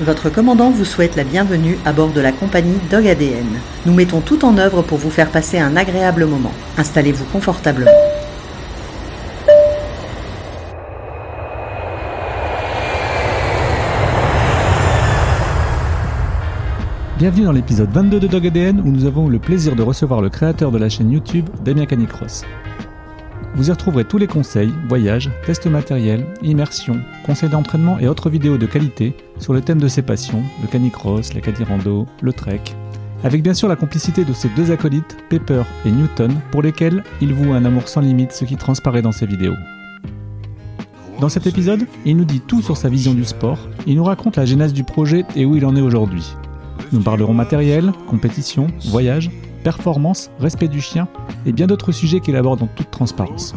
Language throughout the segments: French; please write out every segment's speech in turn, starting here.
Votre commandant vous souhaite la bienvenue à bord de la compagnie Dog ADN. Nous mettons tout en œuvre pour vous faire passer un agréable moment. Installez-vous confortablement. Bienvenue dans l'épisode 22 de Dog ADN où nous avons le plaisir de recevoir le créateur de la chaîne YouTube, Damien Canicross. Vous y retrouverez tous les conseils, voyages, tests matériels, immersions, conseils d'entraînement et autres vidéos de qualité sur le thème de ses passions, le canicross, la cadirando, le trek, avec bien sûr la complicité de ses deux acolytes, Pepper et Newton, pour lesquels il voue un amour sans limite, ce qui transparaît dans ses vidéos. Dans cet épisode, il nous dit tout sur sa vision du sport, il nous raconte la genèse du projet et où il en est aujourd'hui. Nous parlerons matériel, compétition, voyage, performance, respect du chien et bien d'autres sujets qu'il aborde en toute transparence.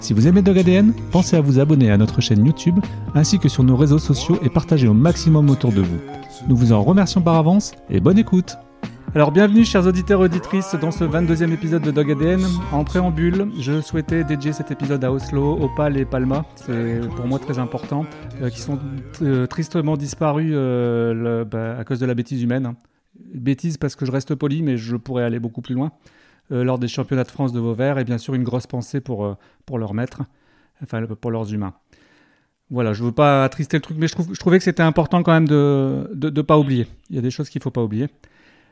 Si vous aimez Dog ADN, pensez à vous abonner à notre chaîne YouTube ainsi que sur nos réseaux sociaux et partagez au maximum autour de vous. Nous vous en remercions par avance et bonne écoute alors bienvenue chers auditeurs et auditrices dans ce 22e épisode de Dog ADN. En préambule, je souhaitais dédier cet épisode à Oslo, Opal et Palma. C'est pour moi très important, euh, qui sont euh, tristement disparus euh, bah, à cause de la bêtise humaine. Bêtise parce que je reste poli, mais je pourrais aller beaucoup plus loin. Euh, lors des championnats de France de Vauvert, et bien sûr une grosse pensée pour, euh, pour leurs maîtres, enfin pour leurs humains. Voilà, je veux pas attrister le truc, mais je, trouvais que c'était important quand même de ne pas oublier. Il y a des choses qu'il faut pas oublier.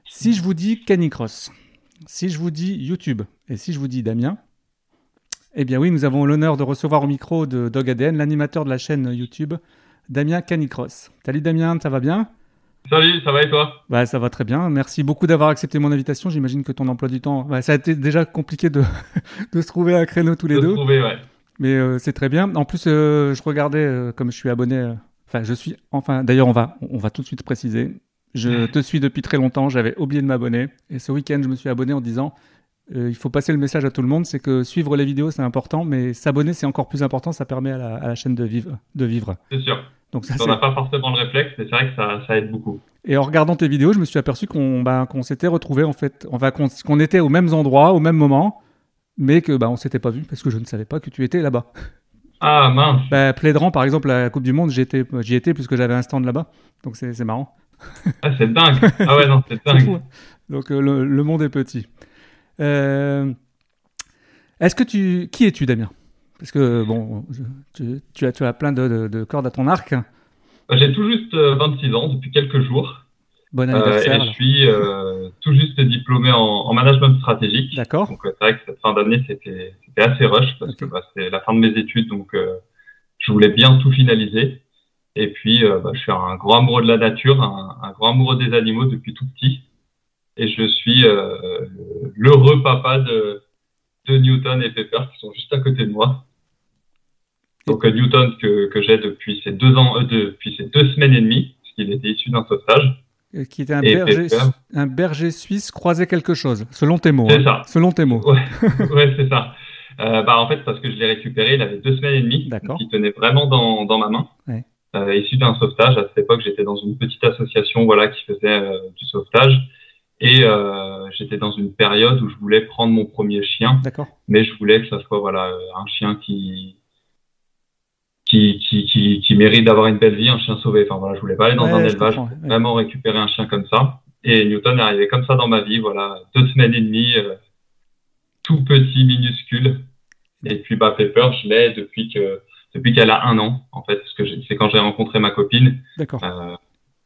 Si je vous dis Canicross, si je vous dis YouTube, et si je vous dis Damien, eh bien oui, nous avons l'honneur de recevoir au micro de Dog ADN l'animateur de la chaîne YouTube, Damien Canicross. Salut Damien, ça va bien? Salut, ça va et toi bah, ça va très bien. Merci beaucoup d'avoir accepté mon invitation. J'imagine que ton emploi du temps, bah, ça a été déjà compliqué de, de se trouver un créneau tous les De deux, trouver, ouais. mais euh, c'est très bien. En plus, euh, je regardais, euh, comme je suis abonné, enfin, je suis, enfin, d'ailleurs, on va, on va tout de suite préciser. Je te suis depuis très longtemps. J'avais oublié de m'abonner, et ce week-end, je me suis abonné en disant. il faut passer le message à tout le monde, c'est que suivre les vidéos c'est important, mais s'abonner c'est encore plus important, ça permet à la, à la chaîne de vivre. De vivre. C'est sûr. Donc ça, On n'a pas forcément le réflexe, mais c'est vrai que ça, ça aide beaucoup. Et en regardant tes vidéos, je me suis aperçu qu'on bah, qu'on s'était retrouvés en fait, enfin qu'on était aux mêmes endroits, au même moment, mais que bah, on s'était pas vu parce que je ne savais pas que tu étais là-bas. Ah mince Bah, Plédran, par exemple, à la Coupe du Monde, j'y étais, étais puisque j'avais un stand là-bas, donc c'est marrant. ah, C'est dingue Ah ouais, non, c'est dingue. fou, hein. Donc euh, le, le monde est petit. Euh, Est-ce que tu, qui es-tu, Damien? Parce que bon, je- tu, tu as, tu as plein de, de- de cordes à ton arc. J'ai tout juste euh, 26 ans depuis quelques jours. Bon Euh, anniversaire. et je suis euh, tout juste diplômé en, en management stratégique. D'accord. Donc euh, c'est vrai que cette fin d'année, c'était c'était assez rush parce que bah, c'est la fin de mes études, donc euh, je voulais bien tout finaliser. Et puis, euh, bah, je suis un grand amoureux de la nature, un, un grand amoureux des animaux depuis tout petit. Et je suis euh, l'heureux papa de, de Newton et Pepper qui sont juste à côté de moi. Donc euh, Newton que, que j'ai depuis ces deux ans, euh, depuis ces deux semaines et demie, parce qu'il était issu d'un sauvetage. Euh, Qui était un berger, un berger suisse croisait quelque chose, selon tes mots. C'est hein. ça. Selon tes mots. ouais, c'est ça. Euh, bah, en fait, parce que je l'ai récupéré, il avait deux semaines et demie. D'accord. Il tenait vraiment dans, dans ma main. Ouais. Euh, issu d'un sauvetage. À cette époque, j'étais dans une petite association voilà, qui faisait du sauvetage. Et euh, j'étais dans une période où je voulais prendre mon premier chien, D'accord. mais je voulais que ça soit voilà, un chien qui, qui, qui, qui, qui mérite d'avoir une belle vie, un chien sauvé. Enfin, voilà, je voulais pas aller dans Ouais, un élevage, ouais. vraiment récupérer un chien comme ça. Et Newton est arrivé comme ça dans ma vie, voilà, deux semaines et demie, euh, tout petit, minuscule. Et puis bah Pepper, je l'ai depuis que depuis qu'elle a un an, en fait, parce que j'ai- c'est quand j'ai rencontré ma copine euh,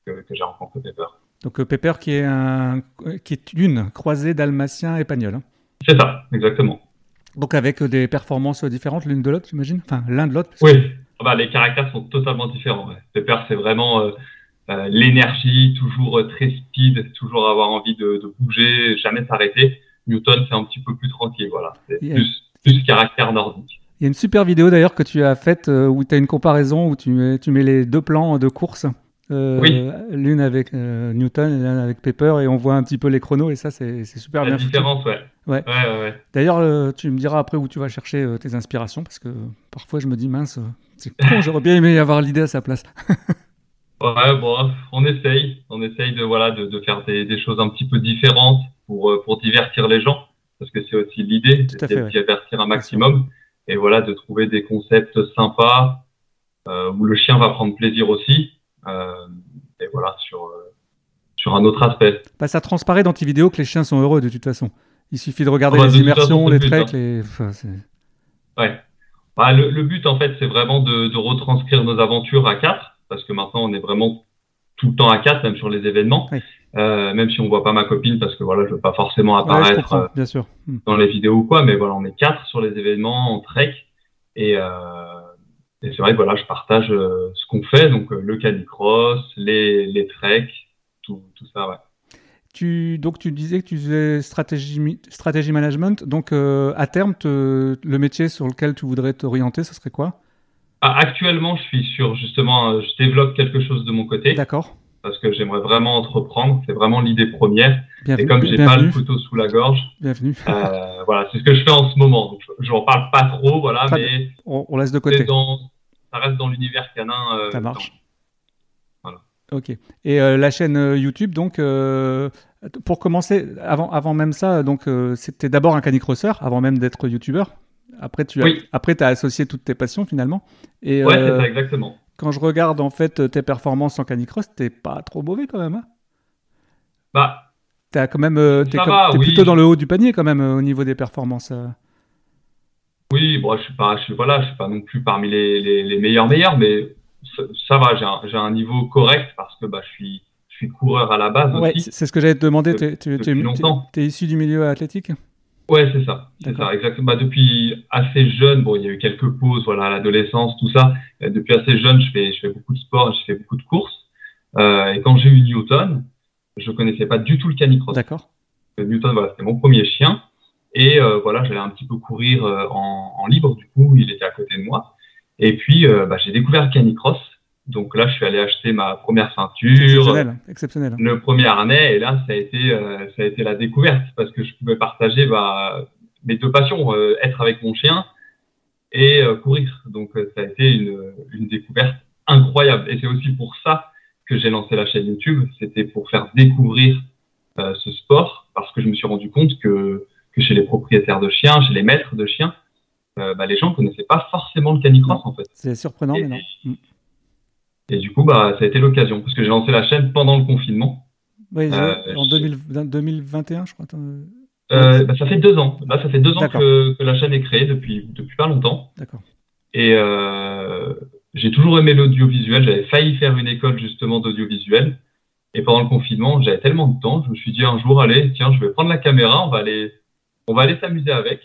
que, que j'ai rencontré Pepper. Donc euh, Pepper qui est, un, qui est une croisée dalmatien espagnol. hein. C'est ça, exactement. Donc avec des performances différentes l'une de l'autre, j'imagine? Enfin, l'un de l'autre. Oui, bah, les caractères sont totalement différents. ouais. Pepper, c'est vraiment euh, euh, l'énergie, toujours euh, très speed, toujours avoir envie de, de bouger, jamais s'arrêter. Newton, c'est un petit peu plus tranquille, voilà. C'est Yeah. plus, plus caractère nordique. Il y a une super vidéo d'ailleurs que tu as faite euh, où tu as une comparaison, où tu mets, tu mets les deux plans de course. euh, Oui. L'une avec euh, Newton et l'une avec Pepper, et on voit un petit peu les chronos, et ça, c'est super La bien foutu. différence, ouais. Ouais. Ouais, ouais. D'ailleurs, tu me diras après où tu vas chercher tes inspirations, parce que parfois je me dis, mince, c'est con, j'aurais bien aimé avoir l'idée à sa place. Ouais, bon, on essaye, on essaye de voilà de, de faire des, des choses un petit peu différentes pour euh, pour divertir les gens, parce que c'est aussi l'idée, c'est de ouais. divertir un maximum, et voilà de trouver des concepts sympas euh, où le chien va prendre plaisir aussi. Euh, voilà, sur, sur un autre aspect. Bah, ça transparaît dans tes vidéos que les chiens sont heureux de toute façon. Il suffit de regarder ah bah, les immersions, les treks, les. ouais. Bah, le, le, but, en fait, c'est vraiment de, de, retranscrire nos aventures à quatre, parce que maintenant, on est vraiment tout le temps à quatre, même sur les événements. Euh, même si on voit pas ma copine, parce que voilà, je veux pas forcément apparaître euh, bien sûr. Hmm. dans les vidéos ou quoi, mais voilà, on est quatre sur les événements en trek. Et, euh, et c'est vrai que voilà, je partage euh, ce qu'on fait, donc euh, le canicross, les, les treks, tout, tout ça, ouais. Tu, donc tu disais que tu faisais stratégie, stratégie management. Donc euh, à terme, te, le métier sur lequel tu voudrais t'orienter, ce serait quoi? Ah, Actuellement, je suis sur justement, euh, je développe quelque chose de mon côté. D'accord. Parce que j'aimerais vraiment entreprendre. C'est vraiment l'idée première. et comme j'ai pas le couteau sous la gorge, bienvenue. Euh, voilà, c'est ce que je fais en ce moment. Donc, je n'en parle pas trop, voilà, mais on, laisse de côté. ça reste dans l'univers canin. ça marche. Ok. Et euh, la chaîne euh, YouTube, donc, euh, pour commencer, avant, avant même ça, donc, c'était d'abord un canicrosseur, avant même d'être YouTuber. Après, tu as, après, as associé toutes tes passions finalement. Et, ouais, c'est ça, exactement. Quand je regarde en fait tes performances en canicross, t'es pas trop mauvais quand même. Hein bah. T'es quand même, es, plutôt dans le haut du panier quand même au niveau des performances. Oui, bon, je suis pas, je suis, voilà, je suis pas non plus parmi les, les, les meilleurs meilleurs, mais ça, va, j'ai un, niveau correct parce que bah, je, suis, je suis coureur à la base. Ouais, c'est ce que j'allais te demander. Tu es, issu du milieu athlétique? Ouais, c'est ça. C'est ça, exactement. Bah, depuis assez jeune, bon, il y a eu quelques pauses, voilà, l'adolescence, tout ça. depuis assez jeune, je fais, je fais beaucoup de sport, je fais beaucoup de courses. Euh, et quand j'ai eu Newton, je connaissais pas du tout le canicross. D'accord. Newton, voilà, c'était mon premier chien. Et euh, voilà, j'allais un petit peu courir euh, en, en, libre, du coup, il était à côté de moi. Et puis, euh, bah, j'ai découvert le canicross. Donc là, je suis allé acheter ma première ceinture, exceptionnel, le premier harnais, et là, ça a été, euh, ça a été la découverte parce que je pouvais partager bah, mes deux passions, euh, être avec mon chien et courir. Donc ça a été une, une découverte incroyable. Et c'est aussi pour ça que j'ai lancé la chaîne YouTube. C'était pour faire découvrir ce sport parce que je me suis rendu compte que, que chez les propriétaires de chiens, chez les maîtres de chiens, euh, bah, les gens ne connaissaient pas forcément le canicross en fait. C'est surprenant, mais non. Mm. Et du coup, bah, ça a été l'occasion, parce que j'ai lancé la chaîne pendant le confinement. Oui, euh, en 2021, je crois. Euh, bah, ça fait deux ans. Là, ça fait deux ans que, la chaîne est créée depuis, depuis pas longtemps. D'accord. Et j'ai toujours aimé l'audiovisuel. J'avais failli faire une école justement d'audiovisuel. Et pendant le confinement, j'avais tellement de temps, je me suis dit un jour, allez, tiens, je vais prendre la caméra, on va aller, on va aller s'amuser avec.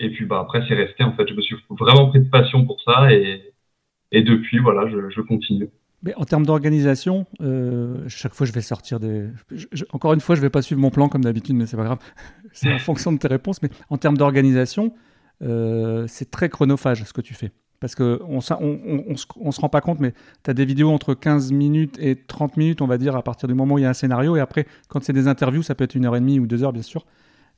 Et puis bah, après, c'est resté. En fait, je me suis vraiment pris de passion pour ça. Et, et depuis, voilà, je, continue. Mais en termes d'organisation, euh, chaque fois je vais sortir des. encore une fois, je vais pas suivre mon plan comme d'habitude, mais c'est pas grave. c'est en fonction de tes réponses. Mais en termes d'organisation, euh, c'est très chronophage ce que tu fais. Parce qu'on on, on, on, se rend pas compte, mais tu as des vidéos entre 15 minutes et 30 minutes, on va dire, à partir du moment où il y a un scénario. Et après, quand c'est des interviews, ça peut être une heure et demie ou deux heures, bien sûr.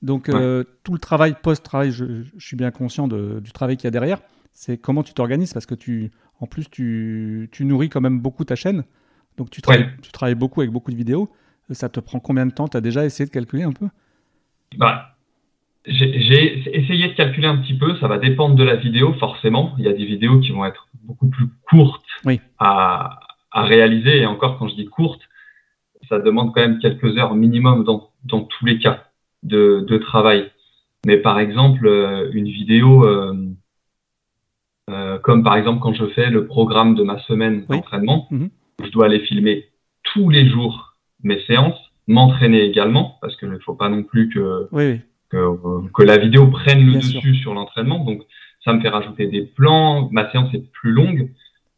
Donc euh, tout le travail post-travail, je, suis bien conscient du travail qu'il y a derrière. C'est comment tu t'organises parce que tu, en plus, tu, nourris quand même beaucoup ta chaîne. Donc tu travailles, tu travailles beaucoup avec beaucoup de vidéos. Ça te prend combien de temps? Tu as déjà essayé de calculer un peu? Bah, J'ai essayé de calculer un petit peu. Ça va dépendre de la vidéo, forcément. Il y a des vidéos qui vont être beaucoup plus courtes à, réaliser. Et encore, quand je dis courtes, ça demande quand même quelques heures minimum dans, dans tous les cas de, travail. Mais par exemple, euh, une vidéo, euh, euh, comme par exemple quand je fais le programme de ma semaine d'entraînement, mhm. je dois aller filmer tous les jours mes séances, m'entraîner également, parce qu'il ne faut pas non plus que, que, la vidéo prenne le dessus sur l'entraînement. Donc, ça me fait rajouter des plans, ma séance est plus longue.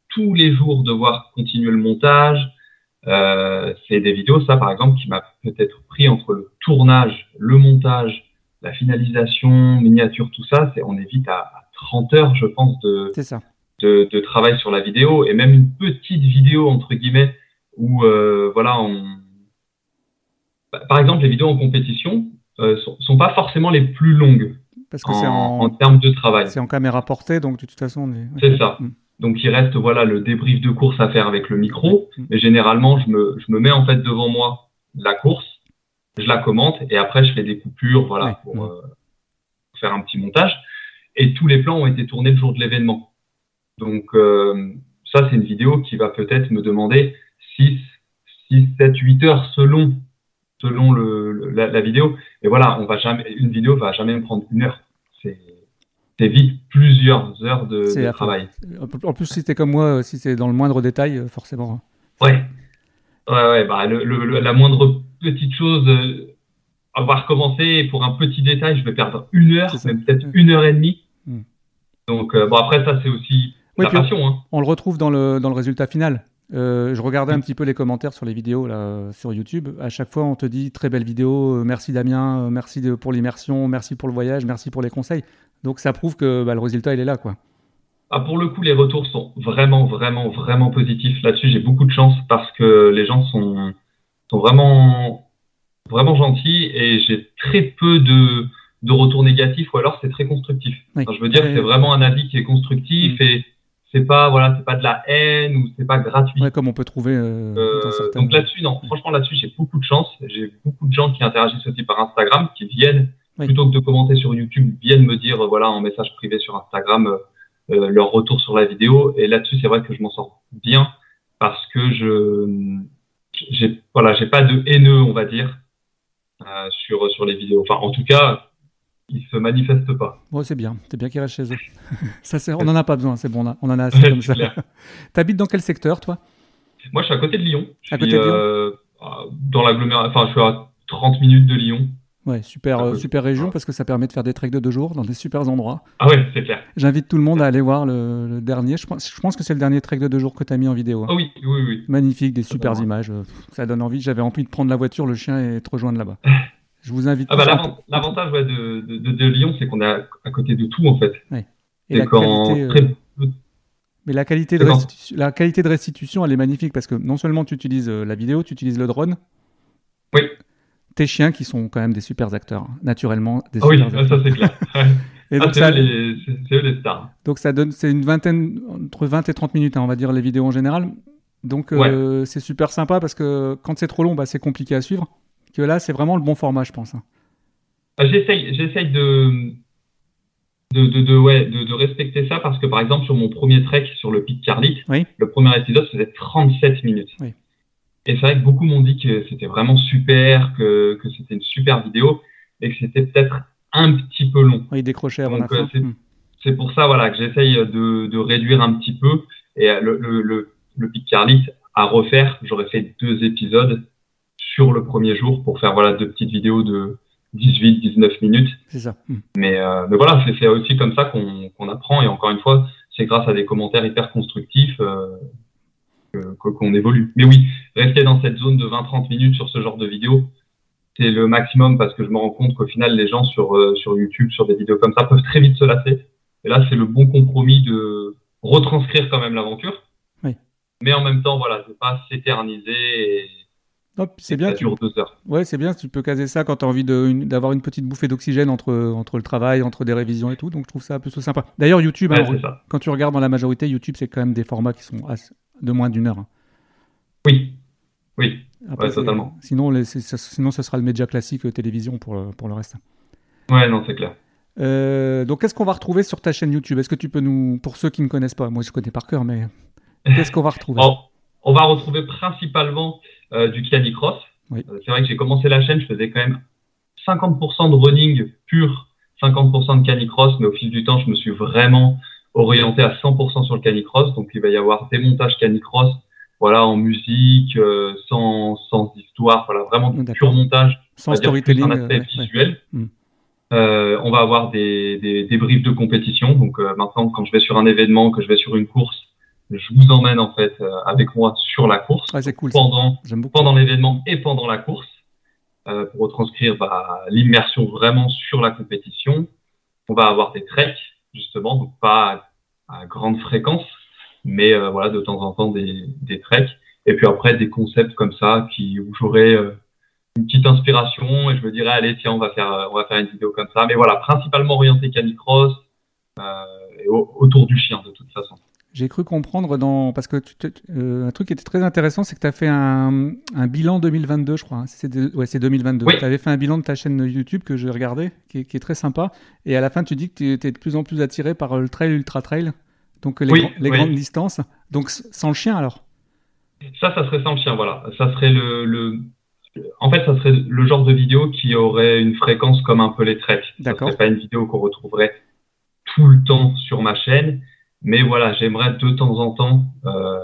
Tous les jours, devoir continuer le montage, euh, c'est des vidéos, ça par exemple, qui m'a peut-être pris entre le tournage, le montage, la finalisation, miniature, tout ça. C'est, on est vite à, 30 heures, je pense, de, de, de, travail sur la vidéo et même une petite vidéo entre guillemets où euh, voilà, on... par exemple, les vidéos en compétition euh, sont, sont pas forcément les plus longues. Parce que c'est en, en, termes de travail. C'est en caméra portée, donc de toute façon, c'est ça. Mm. Donc il reste voilà le débrief de course à faire avec le micro. Mais généralement, je me, je me mets en fait devant moi la course, je la commente et après je fais des coupures voilà pour euh, faire un petit montage. Et tous les plans ont été tournés le jour de l'événement. Donc euh, ça c'est une vidéo qui va peut-être me demander 6 6, 7, 8 heures selon selon le, la, vidéo. Et voilà, on va jamais, une vidéo va jamais me prendre une heure. C'est vite plusieurs heures de, travail. En plus, si c'était comme moi, si c'est dans le moindre détail, euh, forcément. Ouais. Ouais, ouais, bah, le, la moindre petite chose, euh, on va recommencer. Pour un petit détail, je vais perdre une heure, même peut-être une heure et demie. Hmm. Donc, euh, bon, après, ça, c'est aussi la passion. Hein. On le retrouve dans le, dans le résultat final. Euh, je regardais un petit peu les commentaires sur les vidéos là, sur YouTube. À chaque fois, on te dit très belle vidéo, euh, merci Damien, euh, merci pour l'immersion, merci pour le voyage, merci pour les conseils. Donc ça prouve que bah, le résultat, il est là. quoi. Ah, pour le coup, les retours sont vraiment, vraiment, vraiment positifs. Là-dessus, j'ai beaucoup de chance parce que les gens sont, sont vraiment, vraiment gentils et j'ai très peu de, de retours négatifs ou alors c'est très constructif. je veux dire, c'est vraiment un avis qui est constructif mm. et c'est pas voilà c'est pas de la haine ou c'est pas gratuit comme on peut trouver euh, euh, donc là-dessus non franchement là-dessus j'ai beaucoup de chance j'ai beaucoup de gens qui interagissent aussi par Instagram qui viennent plutôt que de commenter sur YouTube viennent me dire voilà en message privé sur Instagram euh, leur retour sur la vidéo et là-dessus c'est vrai que je m'en sors bien parce que je j'ai voilà j'ai pas de haineux on va dire sur sur les vidéos enfin en tout cas ils se manifestent pas. Bon, c'est bien, c'est bien qu'ils restent chez eux. ça, on n'en a pas besoin, c'est bon, on, en a assez comme ça. T'habites dans quel secteur, toi? Moi, je suis à côté de Lyon. à côté de Lyon? euh, Dans l'agglomération, enfin, je suis à 30 minutes de Lyon. Ouais, super, euh, super région parce que ça permet de faire des treks de deux jours dans des super endroits. Ah ouais, c'est clair. J'invite tout le monde à aller voir le, dernier. Je pense, je pense que c'est le dernier trek de deux jours que tu as mis en vidéo. Hein. Ah oui, oui, oui. Magnifique, des super images. Euh, ça donne envie. J'avais envie de prendre la voiture, le chien et te rejoindre là-bas. Je vous invite. Ah bah, L'avantage de, de, Lyon, c'est qu'on est à, côté de tout, en fait. Et la qualité, euh, Mais la qualité, de restitution, la qualité de restitution, elle est magnifique parce que non seulement tu utilises la vidéo, tu utilises le drone. Oui. Tes chiens qui sont quand même des super acteurs, hein. naturellement. Des ah oui, ça c'est clair. Et donc, ah, c'est eux, les stars. Donc ça donne, c'est une vingtaine, entre 20 et 30 minutes, hein, on va dire, les vidéos en général. Donc euh, c'est super sympa parce que quand c'est trop long, bah, c'est compliqué à suivre que là, c'est vraiment le bon format, je pense. Hein. Ah, j'essaye, j'essaye de, de, de, ouais, de, respecter ça parce que, par exemple, sur mon premier trek sur le Pic Carlit, le premier épisode faisait 37 minutes. Et c'est vrai que beaucoup m'ont dit que c'était vraiment super, que, que c'était une super vidéo et que c'était peut-être un petit peu long. Oui, décroché avant la fin. Hmm. C'est pour ça voilà, que j'essaye de, de, réduire un petit peu. Et le, le, le, le Pic Carlit à refaire, j'aurais fait deux épisodes sur le premier jour pour faire voilà deux petites vidéos de 18-19 minutes. C'est ça. Hmm. Mais, euh, mais voilà, c'est aussi comme ça qu'on apprend. Et encore une fois, c'est grâce à des commentaires hyper constructifs euh, qu'on évolue. Mais oui, rester dans cette zone de 20-30 minutes sur ce genre de vidéo, c'est le maximum parce que je me rends compte qu'au final, les gens sur, euh, sur YouTube, sur des vidéos comme ça, peuvent très vite se lasser. Et là, c'est le bon compromis de retranscrire quand même l'aventure. Oui. Mais en même temps, voilà, de pas s'éterniser et c'est bien. Tu... deux heures. Ouais, c'est bien. Tu peux caser ça quand tu as envie d'avoir une, petite bouffée d'oxygène entre, entre le travail, entre des révisions et tout. Donc je trouve ça plutôt sympa. D'ailleurs, YouTube, quand tu regardes dans la majorité, YouTube, c'est quand même des formats qui sont de moins d'une heure. Hein. Oui, oui, totalement. Sinon, les, sinon, ce sera le média classique euh, télévision pour le, pour le reste. Ouais, non, c'est clair. Euh, donc, qu'est-ce qu'on va retrouver sur ta chaîne YouTube? Est-ce que tu peux nous, pour ceux qui ne connaissent pas, moi je connais par cœur, mais qu'est-ce qu'on va retrouver? On va retrouver principalement euh, du canicross. Euh, c'est vrai que j'ai commencé la chaîne, je faisais quand même 50% de running pur, 50% de canicross, mais au fil du temps, je me suis vraiment orienté à 100% sur le canicross. Donc, il va y avoir des montages canicross, voilà, en musique, euh, sans, sans histoire, voilà, vraiment du pur montage. Sans storytelling. Un aspect visuel. Hmm. Euh, on va avoir des, des, des, briefs de compétition. Donc, maintenant, quand je vais sur un événement, que je vais sur une course, je vous emmène en fait euh, avec moi sur la course pendant, pendant l'événement et pendant la course euh, pour retranscrire bah, l'immersion vraiment sur la compétition. On va avoir des treks justement, donc pas à, grande fréquence, mais euh, voilà de temps en temps des, des treks. Et puis après des concepts comme ça qui où j'aurai une petite inspiration et je me dirais allez tiens on va faire on va faire une vidéo comme ça. Mais voilà principalement orienté canicross et autour du chien de toute façon. J'ai cru comprendre dans. Parce que euh, un truc qui était très intéressant, c'est que tu as fait un, un, bilan 2022, je crois. Hein. C'est ouais, c'est 2022. Tu avais fait un bilan de ta chaîne YouTube que j'ai regardé, qui, qui, est très sympa. Et à la fin, tu dis que tu étais de plus en plus attiré par le trail, ultra trail. Donc les, les grandes distances. Donc sans le chien alors? Ça, ça serait sans le chien, voilà. Ça serait le, le, En fait, ça serait le genre de vidéo qui aurait une fréquence comme un peu les treks. D'accord. Ce serait pas une vidéo qu'on retrouverait tout le temps sur ma chaîne. Mais voilà, j'aimerais de temps en temps euh,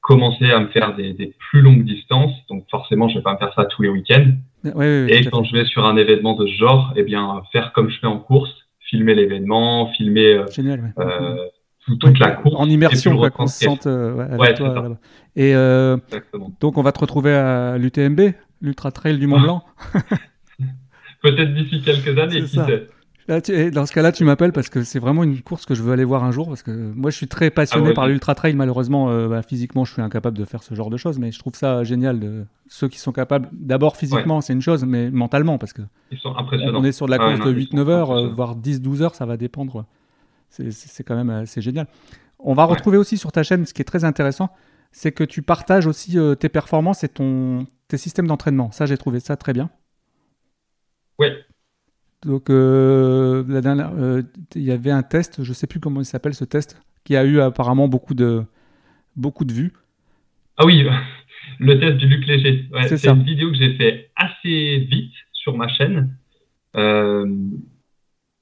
commencer à me faire des, des, plus longues distances. Donc forcément, je vais pas me faire ça tous les week-ends. Ouais, ouais, ouais, Et quand je vais sur un événement de ce genre, eh bien, faire comme je fais en course, filmer l'événement, filmer euh, Génial, euh, tout- toute la course. en immersion, quoi, qu'on se sente avec toi là-bas. Et donc, on va te retrouver à l'UTMB, l'Ultra Trail du Mont. Blanc. Peut-être d'ici quelques années, qui sait. Là, tu- et dans ce cas-là, tu m'appelles parce que c'est vraiment une course que je veux aller voir un jour. Parce que moi, je suis très passionné Ah ouais. par l'ultra trail. Malheureusement, euh, bah, physiquement, je suis incapable de faire ce genre de choses. Mais je trouve ça génial. De... Ceux qui sont capables, d'abord physiquement, c'est une chose, mais mentalement, parce que Ils sont on, est sur de la Ah ouais, course non, de ils sont 8-9 heures, euh, voire 10-12 heures, ça va dépendre. C'est- quand même assez génial. On va retrouver aussi sur ta chaîne, ce qui est très intéressant, c'est que tu partages aussi euh, tes performances et ton, tes systèmes d'entraînement. Ça, j'ai trouvé ça très bien. Ouais. Donc, euh, la dernière, euh, il y avait un test, je sais plus comment il s'appelle ce test, qui a eu apparemment beaucoup de, beaucoup de vues. Ah oui, le test du Luc Léger. Ouais, C'est une vidéo que j'ai fait assez vite sur ma chaîne. Euh,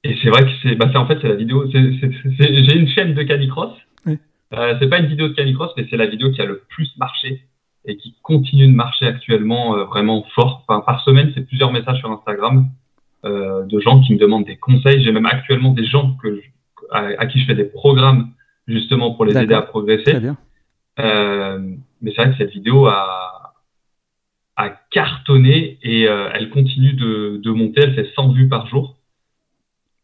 et c'est vrai que c'est, bah, en fait c'est la vidéo. j'ai une chaîne de canicross. Oui. C'est pas une vidéo de canicross, mais c'est la vidéo qui a le plus marché et qui continue de marcher actuellement vraiment fort. Enfin, par semaine, c'est plusieurs messages sur Instagram de gens qui me demandent des conseils. J'ai même actuellement des gens que je- à, à qui je fais des programmes justement pour les aider à progresser. Très bien. Euh, mais c'est vrai que cette vidéo a, a cartonné et euh, elle continue de, de monter. Elle fait 100 vues par jour.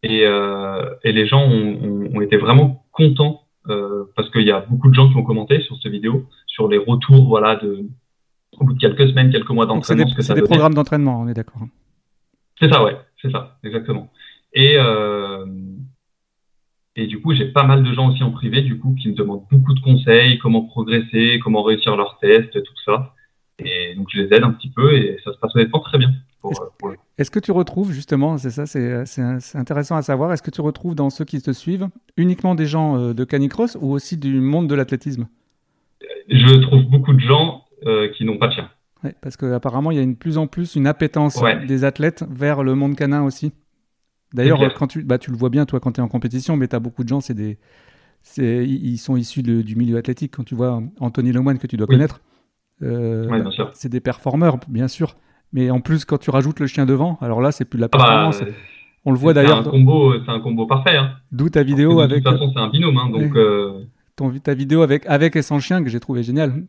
Et, euh, et les gens ont, ont- ont été vraiment contents euh, parce qu'il y a beaucoup de gens qui ont commenté sur cette vidéo, sur les retours voilà, de, au bout de quelques semaines, quelques mois Donc, c'est des, d'entraînement, ce que c'est ça des programmes d'entraînement, on est d'accord. C'est ça, ouais, c'est ça, exactement. Et, euh, et du coup, j'ai pas mal de gens aussi en privé, du coup, qui me demandent beaucoup de conseils, comment progresser, comment réussir leurs tests, tout ça. Et donc, je les aide un petit peu et ça se passe honnêtement très bien. Est-ce- euh, Est-ce que tu retrouves, justement, c'est ça, c'est c'est- intéressant à savoir, est-ce que tu retrouves dans ceux qui te suivent uniquement des gens euh, de canicross ou aussi du monde de l'athlétisme? Je trouve beaucoup de gens euh, qui n'ont pas de chien. Ouais, Parce qu'apparemment, il y a une plus en plus une appétence Ouais. des athlètes vers le monde canin aussi. D'ailleurs, quand tu, bah, tu le vois bien, toi, quand tu es en compétition, mais tu as beaucoup de gens, c'est des, c'est- ils sont issus de- du milieu athlétique. Quand tu vois Anthony Lemoine, que tu dois Oui. connaître, euh, c'est des performeurs, bien sûr. Mais en plus, quand tu rajoutes le chien devant, alors là, c'est plus de la Ah bah, performance. euh, On le voit c'est d'ailleurs, un combo, c'est un combo parfait. Hein. d'où ta vidéo de avec toute façon, c'est un binôme, hein, donc. Euh, ton, ta vidéo avec, avec et sans chien que j'ai trouvé génial.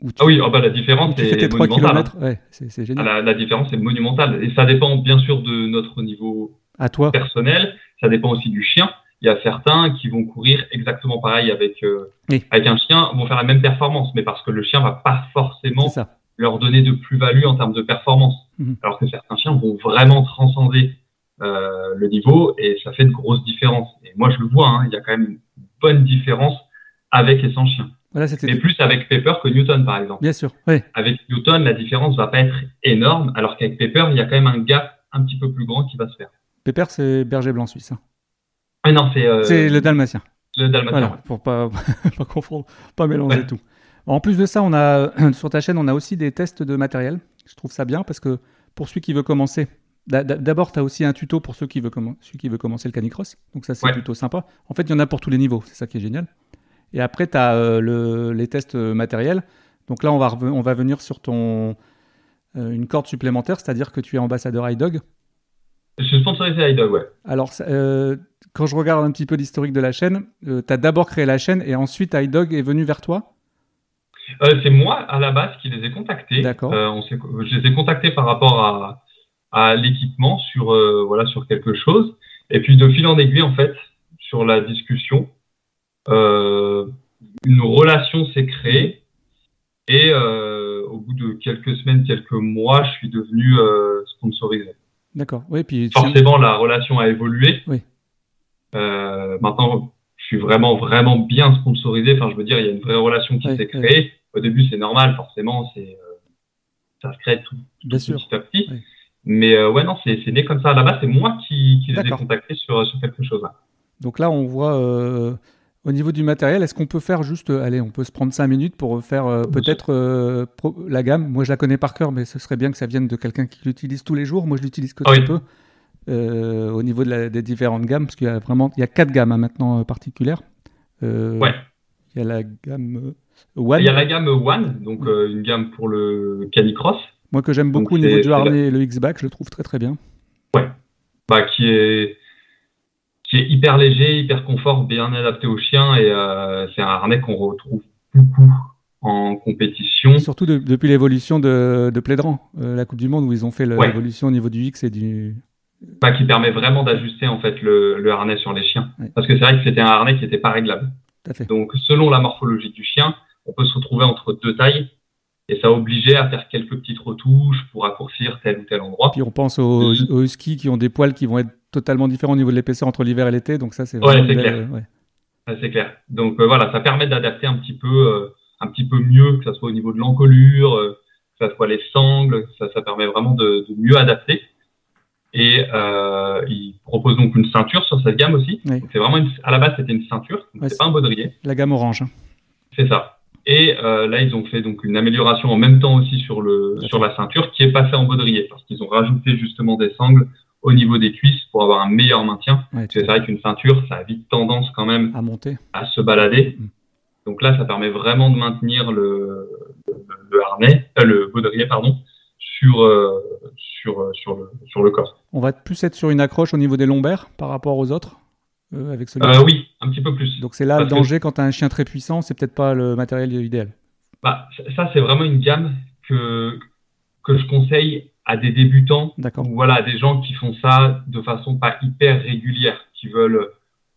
Où tu, Ah oui, ah bah, la différence fais tes est 3 monumentale. hein. km. Ouais, c'est c'est Ah, génial. La, la différence est monumentale. Et ça dépend bien sûr de notre niveau À toi. personnel, ça dépend aussi du chien. Il y a certains qui vont courir exactement pareil avec, euh, Oui. avec un chien, vont faire la même performance, mais parce que le chien va pas forcément leur donner de plus-value en termes de performance. Mhm. Alors que certains chiens vont vraiment transcender euh, le niveau et ça fait de grosses différences. Et moi, je le vois, hein, il y a quand même une bonne différence avec et sans chien. Voilà, Mais plus avec Pepper que Newton, par exemple. bien sûr. Avec Newton, la différence va pas être énorme, alors qu'avec Pepper, il y a quand même un gap un petit peu plus grand qui va se faire. Pépère, c'est berger blanc suisse. hein. Ah non, c'est euh, c'est le dalmatien. le dalmatien. Voilà, pour pas, pas confondre, pas mélanger Ouais. tout. En plus de ça, on a sur ta chaîne, on a aussi des tests de matériel. Je trouve ça bien parce que pour celui qui veut commencer, d'a- d'a- d'abord, tu as aussi un tuto pour ceux qui commen- celui qui veut commencer le canicross. Donc ça, c'est Ouais. plutôt sympa. En fait, il y en a pour tous les niveaux. C'est ça qui est génial. Et après, tu as les tests euh, matériels. Donc là, on va, on va venir sur ton euh, une corde supplémentaire, c'est-à-dire que tu es ambassadeur iDog. Je suis sponsorisé iDog, ouais. Alors, euh, quand je regarde un petit peu l'historique de la chaîne, tu as d'abord créé la chaîne et ensuite iDog est venu vers toi? Euh, c'est moi, à la base, qui les ai contactés. D'accord. Euh, on je les ai contactés par rapport à, à l'équipement sur, euh, voilà, sur quelque chose. Et puis, de fil en aiguille, en fait, sur la discussion, euh, une relation s'est créée. Et euh, au bout de quelques semaines, quelques mois, je suis devenu euh, sponsorisé. D'accord. Oui, puis Forcément, la relation a évolué. Oui. Euh, maintenant, je suis vraiment, vraiment bien sponsorisé. Enfin, je veux dire, il y a une vraie relation qui Oui, s'est créée. Au début, c'est normal, forcément, c'est euh, ça se crée tout, bien tout sûr. petit à petit. Mais euh, ouais, non, c'est né comme ça. Base, c'est moi qui, qui les ai contactés sur, sur quelque chose. là. Donc là, on voit, euh, Au niveau du matériel, est-ce qu'on peut faire juste, euh, allez, on peut se prendre 5 minutes pour faire euh, peut-être euh, pro- la gamme Moi, je la connais par cœur, mais ce serait bien que ça vienne de quelqu'un qui l'utilise tous les jours. Moi, je l'utilise que Ah très oui. peu. Euh, au niveau de la- des différentes gammes, parce qu'il y a vraiment, il y a quatre gammes hein, maintenant particulières. Ouais. Il y a la gamme One, Il y a la gamme One, donc une gamme pour le canicross, moi que j'aime beaucoup au niveau du harnais, le X-Back, je le trouve très très bien. bah, qui est qui est hyper léger, hyper confort, bien adapté aux chiens et euh, c'est un harnais qu'on retrouve beaucoup en compétition. Surtout de- depuis l'évolution de, de Plédran, euh, la Coupe du Monde, où ils ont fait Ouais. l'évolution au niveau du X et du. Bah, qui permet vraiment d'ajuster en fait le, le harnais sur les chiens. Ouais. Parce que c'est vrai que c'était un harnais qui n'était pas réglable. Fait. Donc selon la morphologie du chien, on peut se retrouver entre deux tailles et ça obligeait à faire quelques petites retouches pour raccourcir tel ou tel endroit. Puis on pense aux, aux huskies qui ont des poils qui vont être totalement différents au niveau de l'épaisseur entre l'hiver et l'été, donc ça c'est Ouais, c'est clair. ouais. C'est clair. Donc euh, voilà, ça permet d'adapter un petit peu, euh, un petit peu mieux, que ce soit au niveau de l'encolure, euh, que ce soit les sangles, ça, ça permet vraiment de, de mieux adapter. Et euh, il propose donc une ceinture sur cette gamme aussi. Oui. Donc, C'est vraiment une, à la base c'était une ceinture, donc c'est pas un baudrier, La gamme orange. hein. c'est ça. Et euh, là ils ont fait donc une amélioration en même temps aussi sur le sur la ceinture qui est passée en baudrier parce qu'ils ont rajouté justement des sangles au niveau des cuisses pour avoir un meilleur maintien. Ouais, c'est vrai qu'une ceinture ça a vite tendance quand même à monter. à se balader. Mhm. Donc là, ça permet vraiment de maintenir le, le, le harnais, euh, le baudrier, pardon, sur, euh, sur, euh, sur, le, sur le corps. On va plus être sur une accroche au niveau des lombaires par rapport aux autres euh, avec celui Euh, oui, un petit peu plus. Donc c'est là le que- danger quand tu as un chien très puissant, c'est peut-être pas le matériel idéal. Bah, ça, c'est vraiment une gamme que, que je conseille à des débutants ou voilà, à des gens qui font ça de façon pas hyper régulière, qui veulent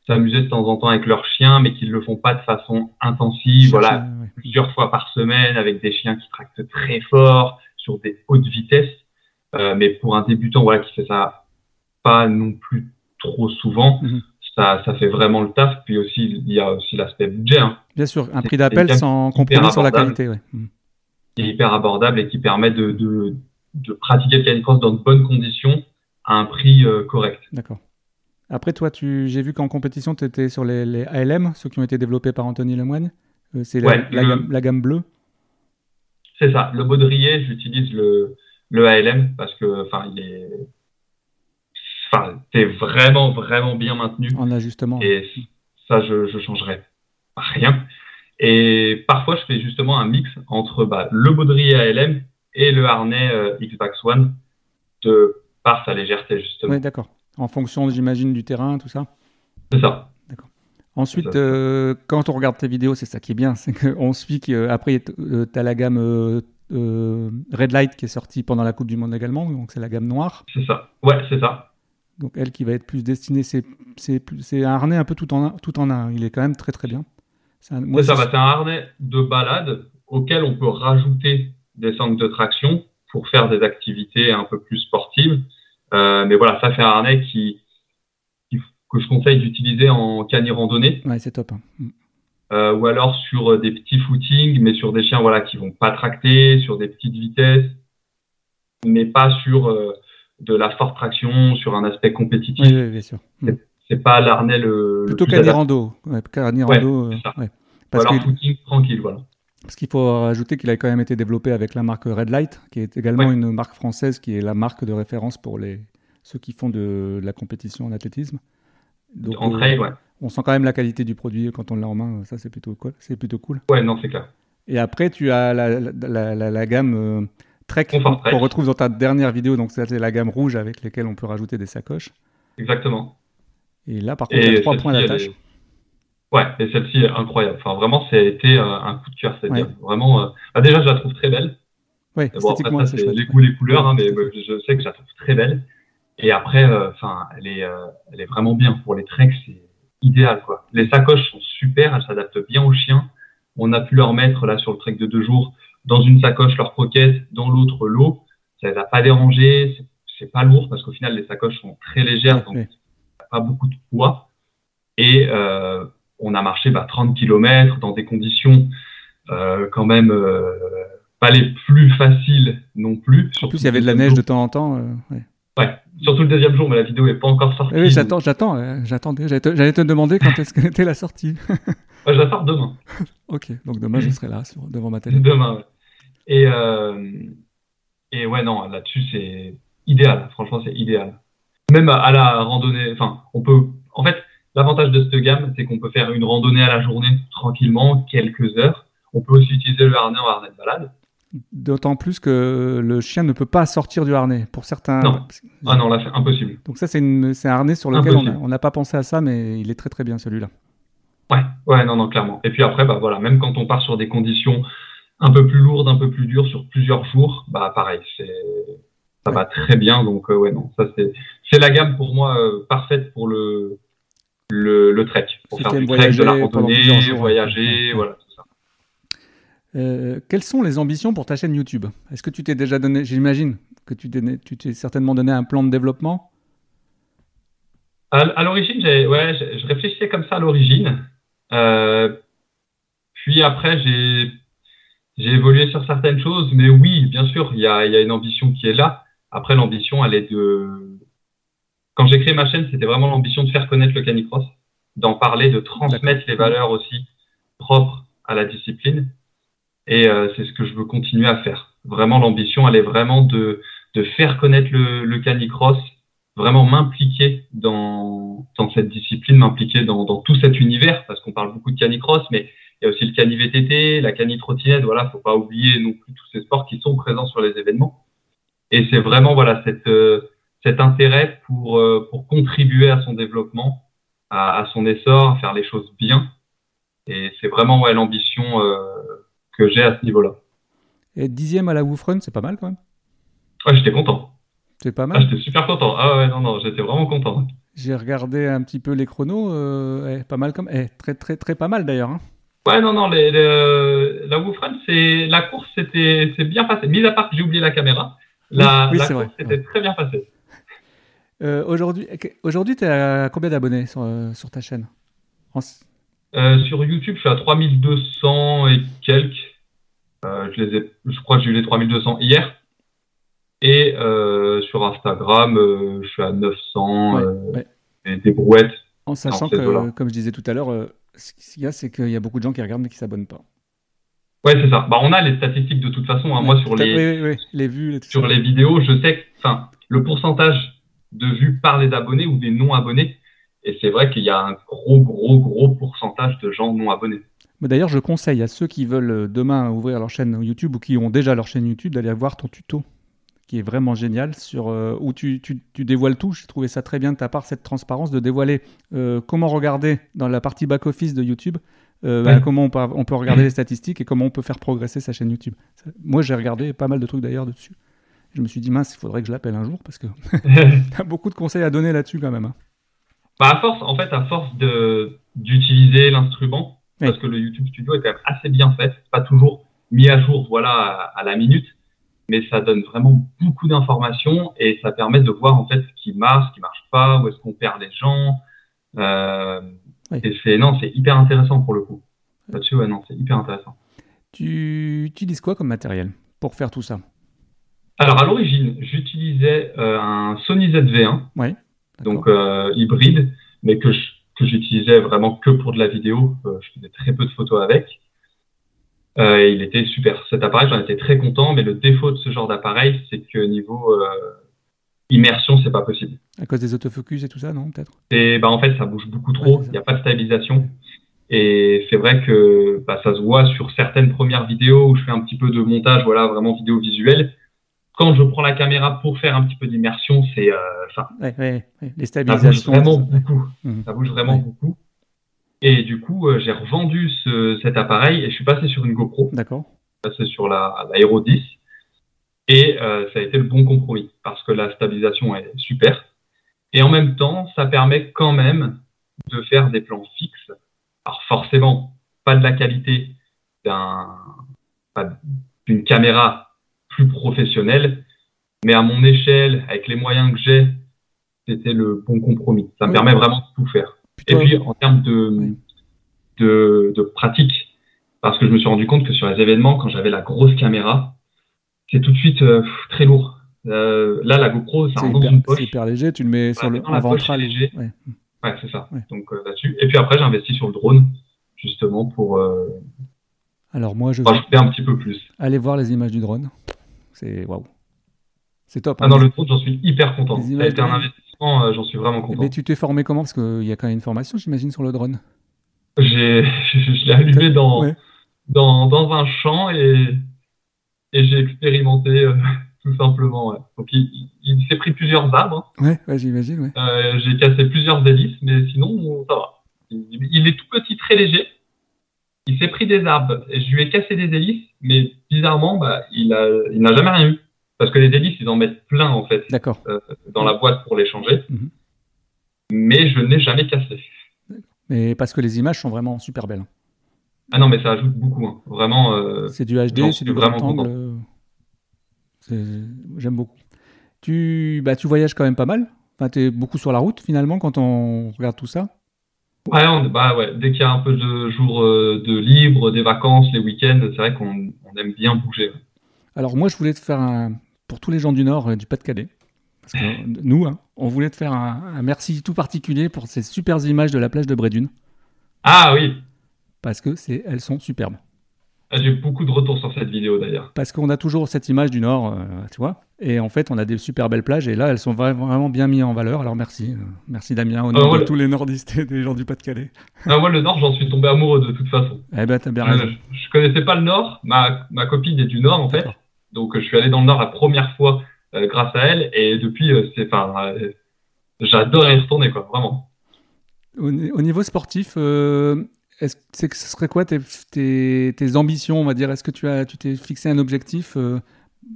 s'amuser de temps en temps avec leur chien, mais qui ne le font pas de façon intensive, voilà, ouais. plusieurs fois par semaine avec des chiens qui tractent très fort sur des hautes vitesses. Euh, mais pour un débutant voilà, qui fait ça pas non plus trop souvent, Mhm. ça, ça fait vraiment le taf. Puis aussi, il y a aussi l'aspect budget hein, Bien sûr, un prix d'appel sans compromis sur la qualité. ouais. Mm. qui est hyper abordable et qui permet de, de, de pratiquer le canicross dans de bonnes conditions à un prix euh, correct. D'accord. Après, toi, tu... j'ai vu qu'en compétition, tu étais sur les, les ALM, ceux qui ont été développés par Anthony Lemoine. Euh, c'est la, Ouais, la le- gamme, la gamme bleue. C'est ça. Le baudrier, j'utilise le, le ALM parce que, enfin, il est, enfin, c'est vraiment, vraiment bien maintenu. En ajustement. Et ça, je ne changerai rien. Et parfois, je fais justement un mix entre bah, le baudrier ALM et le harnais euh, Xbox One de par sa légèreté, justement. Oui, d'accord. En fonction, j'imagine, du terrain, tout ça. C'est ça. Ensuite, C'est ça. euh, quand on regarde tes vidéos, c'est ça qui est bien, c'est qu'on suit qu'après, tu as la gamme euh, euh, Red Light qui est sortie pendant la Coupe du Monde également, donc c'est la gamme noire. C'est ça. Ouais, c'est ça. Donc elle qui va être plus destinée, c'est un harnais un peu tout en un, tout en un. Il est quand même très très bien. C'est un- ça, bah, c'est un harnais de balade auquel on peut rajouter des centres de traction pour faire des activités un peu plus sportives. Euh, mais voilà, ça c'est un harnais qui, qui- que je conseille d'utiliser en cani randonnée ouais, c'est top. hein. Mm. euh, ou alors sur des petits footings, mais sur des chiens voilà qui vont pas tracter, sur des petites vitesses, mais pas sur euh, de la forte traction, sur un aspect compétitif. Oui, oui, bien sûr. Mm. C'est pas l'harnais le, Plutôt cani rando. Ouais, Ouais, rando, ouais. Ou Parce alors que- footing tranquille, voilà. Parce qu'il faut rajouter qu'il a quand même été développé avec la marque Red Light, qui est également Ouais. une marque française qui est la marque de référence pour les, ceux qui font de, la compétition en athlétisme. Donc, En trail, ouais. on sent quand même la qualité du produit quand on l'a en main. Ça, c'est plutôt cool. C'est plutôt cool. Ouais, non, c'est clair. Et après, tu as la, la, la- la- la gamme euh, Trek qu'on retrouve dans ta dernière vidéo. Donc, c'est la gamme rouge avec laquelle on peut rajouter des sacoches. Exactement. Et là, par contre, il y a trois points d'attache. Ouais, et celle-ci est incroyable. Enfin, vraiment, ça a été euh, un coup de cœur, Ouais. gamme. Vraiment, euh, bah, déjà, je la trouve très belle. Oui, Bon, après, ça, c'est les goûts, les couleurs, hein, mais euh, je sais que je la trouve très belle. Et après, euh, enfin, elle est, euh, elle est vraiment bien. Pour les treks, c'est idéal, quoi. Les sacoches sont super, elles s'adaptent bien aux chiens. On a pu leur mettre, là, sur le trek de deux jours, dans une sacoche leur croquette, dans l'autre l'eau. Ça les a pas dérangés, c'est- c'est pas lourd, parce qu'au final, les sacoches sont très légères, donc Ouais. pas beaucoup de poids. Et euh, on a marché bah, 30 km dans des conditions euh, quand même euh, pas les plus faciles non plus. En plus, il y avait de la neige de temps en temps. euh, ouais. surtout le deuxième jour, mais la vidéo n'est pas encore sortie. Oui, j'attends, j'attends, j'attendais. J'allais te, demander quand est-ce qu'était la sortie. Ouais, je la sors demain. ok, donc demain je serai là sur- devant ma télé. Demain, ouais. Et, et ouais, non, là-dessus, c'est idéal. Franchement, c'est idéal. Même à, à la randonnée, enfin, on peut. En fait, l'avantage de cette gamme, c'est qu'on peut faire une randonnée à la journée tranquillement, quelques heures. On peut aussi utiliser le harnais en harnais de balade. D'autant plus que le chien ne peut pas sortir du harnais pour certains. Non. Ah non, là, c'est impossible. Donc ça, c'est, une- un harnais sur lequel Impossible. on n'a pas pensé à ça, mais il est très très bien celui-là. Ouais, ouais, non, non, clairement. Et puis après, bah voilà, même quand on part sur des conditions un peu plus lourdes, un peu plus dures sur plusieurs jours, bah pareil, c'est ça va très bien. Donc euh, ouais, non, ça c'est c'est la gamme pour moi euh, parfaite pour le le, le trek, pour Si faire du trek, de la randonnée, jours, voyager, ouais. voilà tout ça. Euh, quelles sont les ambitions pour ta chaîne YouTube? Est-ce que tu t'es déjà donné, j'imagine que tu t'es, certainement donné un plan de développement? À, à l'origine, ouais, je, réfléchissais comme ça à l'origine. Euh, puis après, j'ai évolué sur certaines choses, mais oui, bien sûr, il y a, il y a une ambition qui est là. Après, l'ambition, elle est de. Quand j'ai créé ma chaîne, c'était vraiment l'ambition de faire connaître le canicross, d'en parler, de transmettre les valeurs aussi propres à la discipline. Et euh, c'est ce que je veux continuer à faire. Vraiment, l'ambition, elle est vraiment de, de faire connaître le, le canicross, vraiment m'impliquer dans, dans cette discipline, m'impliquer dans, dans tout cet univers, parce qu'on parle beaucoup de canicross, mais il y a aussi le cani VTT, la cani trottinette, voilà, faut pas oublier non plus tous ces sports qui sont présents sur les événements. Et c'est vraiment voilà cette, euh, cet intérêt pour, euh, pour contribuer à son développement, à, à son essor, à faire les choses bien. Et c'est vraiment ouais, l'ambition euh, que j'ai à ce niveau-là. Et dixième à la Woof Run, c'est pas mal quand même. Ouais, j'étais content. C'est pas Ah, mal. j'étais super content. Ah ouais, non, non, j'étais vraiment content. J'ai regardé un petit peu les chronos, euh, eh, pas mal comme, eh, très très très pas mal d'ailleurs. hein. Ouais, non, non, les, les- la Wolf Run, c'est la course, c'était c'est bien passé. Mis à part que j'ai oublié la caméra, la, Oui, course c'était très bien passé. Euh, aujourd'hui, aujourd'hui, t'es à combien d'abonnés sur, euh, sur ta chaîne? Euh, sur YouTube, je suis à 3200 et quelques. Je, les ai, je crois que j'ai eu les 3200 hier. Et sur Instagram, je suis à 900 Ouais, euh, ouais. et des brouettes. En sachant que, comme je disais tout à l'heure, ce qu'il y a, c'est qu'il y a beaucoup de gens qui regardent mais qui s'abonnent pas. Ouais, c'est ça. Bah, on a les statistiques de toute façon. hein. Moi, sur les, oui, oui, oui, les vues, les sur ça. les vidéos, je sais que enfin, le pourcentage de vues par les abonnés ou des non-abonnés, et c'est vrai qu'il y a un gros, gros, gros pourcentage de gens non abonnés. Mais D'ailleurs, je conseille à ceux qui veulent euh, demain ouvrir leur chaîne YouTube ou qui ont déjà leur chaîne YouTube d'aller voir ton tuto, qui est vraiment génial, sur, euh, où tu, tu- tu dévoiles tout. J'ai trouvé ça très bien de ta part, cette transparence, de dévoiler euh, comment regarder dans la partie back-office de YouTube, euh, Ouais. bah, comment on peut, on peut regarder les statistiques et comment on peut faire progresser sa chaîne YouTube. Moi, j'ai regardé pas mal de trucs d'ailleurs dessus. Je me suis dit, mince, il faudrait que je l'appelle un jour parce que tu as beaucoup de conseils à donner là-dessus quand même. hein. Bah, à force, en fait, à force de d'utiliser l'instrument, Oui. parce que le YouTube Studio est quand même assez bien fait, pas toujours mis à jour, voilà, à, à la minute, mais ça donne vraiment beaucoup d'informations et ça permet de voir en fait ce qui marche, ce qui marche pas, où est-ce qu'on perd les gens. Euh, Oui. Et c'est non, c'est hyper intéressant pour le coup. Là-dessus, ouais, non, c'est hyper intéressant. Tu utilises quoi comme matériel pour faire tout ça? Alors à l'origine, j'utilisais euh, un Sony ZV1, Oui. donc euh, hybride, mais que je- que j'utilisais vraiment que pour de la vidéo. Euh, je faisais très peu de photos avec. Euh, et il était super. Cet appareil, j'en étais très content, mais le défaut de ce genre d'appareil, c'est que niveau euh, immersion, c'est pas possible. À cause des autofocus et tout ça, non Peut-être? Et bah en fait, ça bouge beaucoup trop. Il n'y a pas de stabilisation. Et c'est vrai que bah, ça se voit sur certaines premières vidéos où je fais un petit peu de montage, voilà, vraiment vidéo visuelle. Quand je prends la caméra pour faire un petit peu d'immersion, c'est, euh, enfin, Ouais, ouais, ouais, Les ça bouge stabilisations. vraiment beaucoup. Ça bouge vraiment beaucoup. Et du coup, euh, j'ai revendu ce, cet appareil et je suis passé sur une GoPro, D'accord. passé sur la, la Hero 10. Et euh, ça a été le bon compromis parce que la stabilisation est super. Et en même temps, ça permet quand même de faire des plans fixes. Alors forcément, pas de la qualité d'un, d'une caméra plus professionnelle, mais à mon échelle, avec les moyens que j'ai, c'était le bon compromis. Ça me Oui. permet vraiment de tout faire. Et puis en termes de, Oui. de, de pratique, parce que je me suis rendu compte que sur les événements, quand j'avais la grosse caméra, c'est tout de suite euh, très lourd. Euh, là, la GoPro, dans hyper, une poche. c'est hyper léger, tu le mets sur le poche, ventral. léger. ouais. Ouais, c'est ça. Ouais. Donc euh, là-dessus. Et puis après, j'ai investi sur le drone, justement, pour Alors moi, je vais un petit peu plus. aller voir les images du drone. C'est waouh. C'est top. Ah hein. non, le drone, j'en suis hyper content. Ça a été un investissement, euh, j'en suis vraiment content. Mais tu t'es formé comment? Parce qu'il y a quand même une formation, j'imagine, sur le drone. J'ai, je l'ai allumé dans, Ouais. dans, dans un champ et, et j'ai expérimenté euh, tout simplement. ouais. Donc il, il- il s'est pris plusieurs arbres. Ouais, ouais, j'imagine, ouais. Euh, j'ai cassé plusieurs hélices, mais sinon ça va. Il, il est tout petit, très léger. Il s'est pris des arbres et je lui ai cassé des hélices, mais bizarrement, bah, il n'a jamais rien eu. Parce que les hélices, ils en mettent plein en fait D'accord. euh, dans la boîte pour les changer. Mhm. Mais je n'ai jamais cassé. Mais parce que les images sont vraiment super belles. Ah non, mais ça ajoute beaucoup. hein. Vraiment. euh, C'est du HD, c'est du suis grand vraiment angle. content. c'est- J'aime beaucoup. Tu, bah, tu voyages quand même pas mal. Enfin, tu es beaucoup sur la route finalement quand on regarde tout ça. Ouais, on- bah ouais, dès qu'il y a un peu de jours euh, de libre, des vacances, les week-ends, c'est vrai qu'on on aime bien bouger. Alors moi, je voulais te faire un... Pour tous les gens du Nord, euh, du Pas-de-Calais, parce que nous, hein, on voulait te faire un, un merci tout particulier pour ces super images de la plage de Brédune, Ah oui, parce que c'est, elles sont superbes. Ah, j'ai beaucoup de retours sur cette vidéo d'ailleurs. Parce qu'on a toujours cette image du Nord, euh, tu vois, et en fait, on a des super belles plages, et là, elles sont vra- vraiment bien mises en valeur. Alors merci, euh, merci Damien, au nom Ah, voilà. de tous les nordistes et des gens du Pas-de-Calais. Ah, moi, le Nord, j'en suis tombé amoureux de toute façon. Eh ben, t'as bien raison. je, je connaissais pas le Nord, ma, ma copine est du Nord en fait, donc je suis allé dans le Nord la première fois euh, grâce à elle, et depuis, euh, c'est, enfin, euh, j'adore y retourner quoi, vraiment. Au, ni- au niveau sportif, est-ce c'est que ce serait quoi tes, tes- tes ambitions, on va dire? Est-ce que tu as, tu t'es fixé un objectif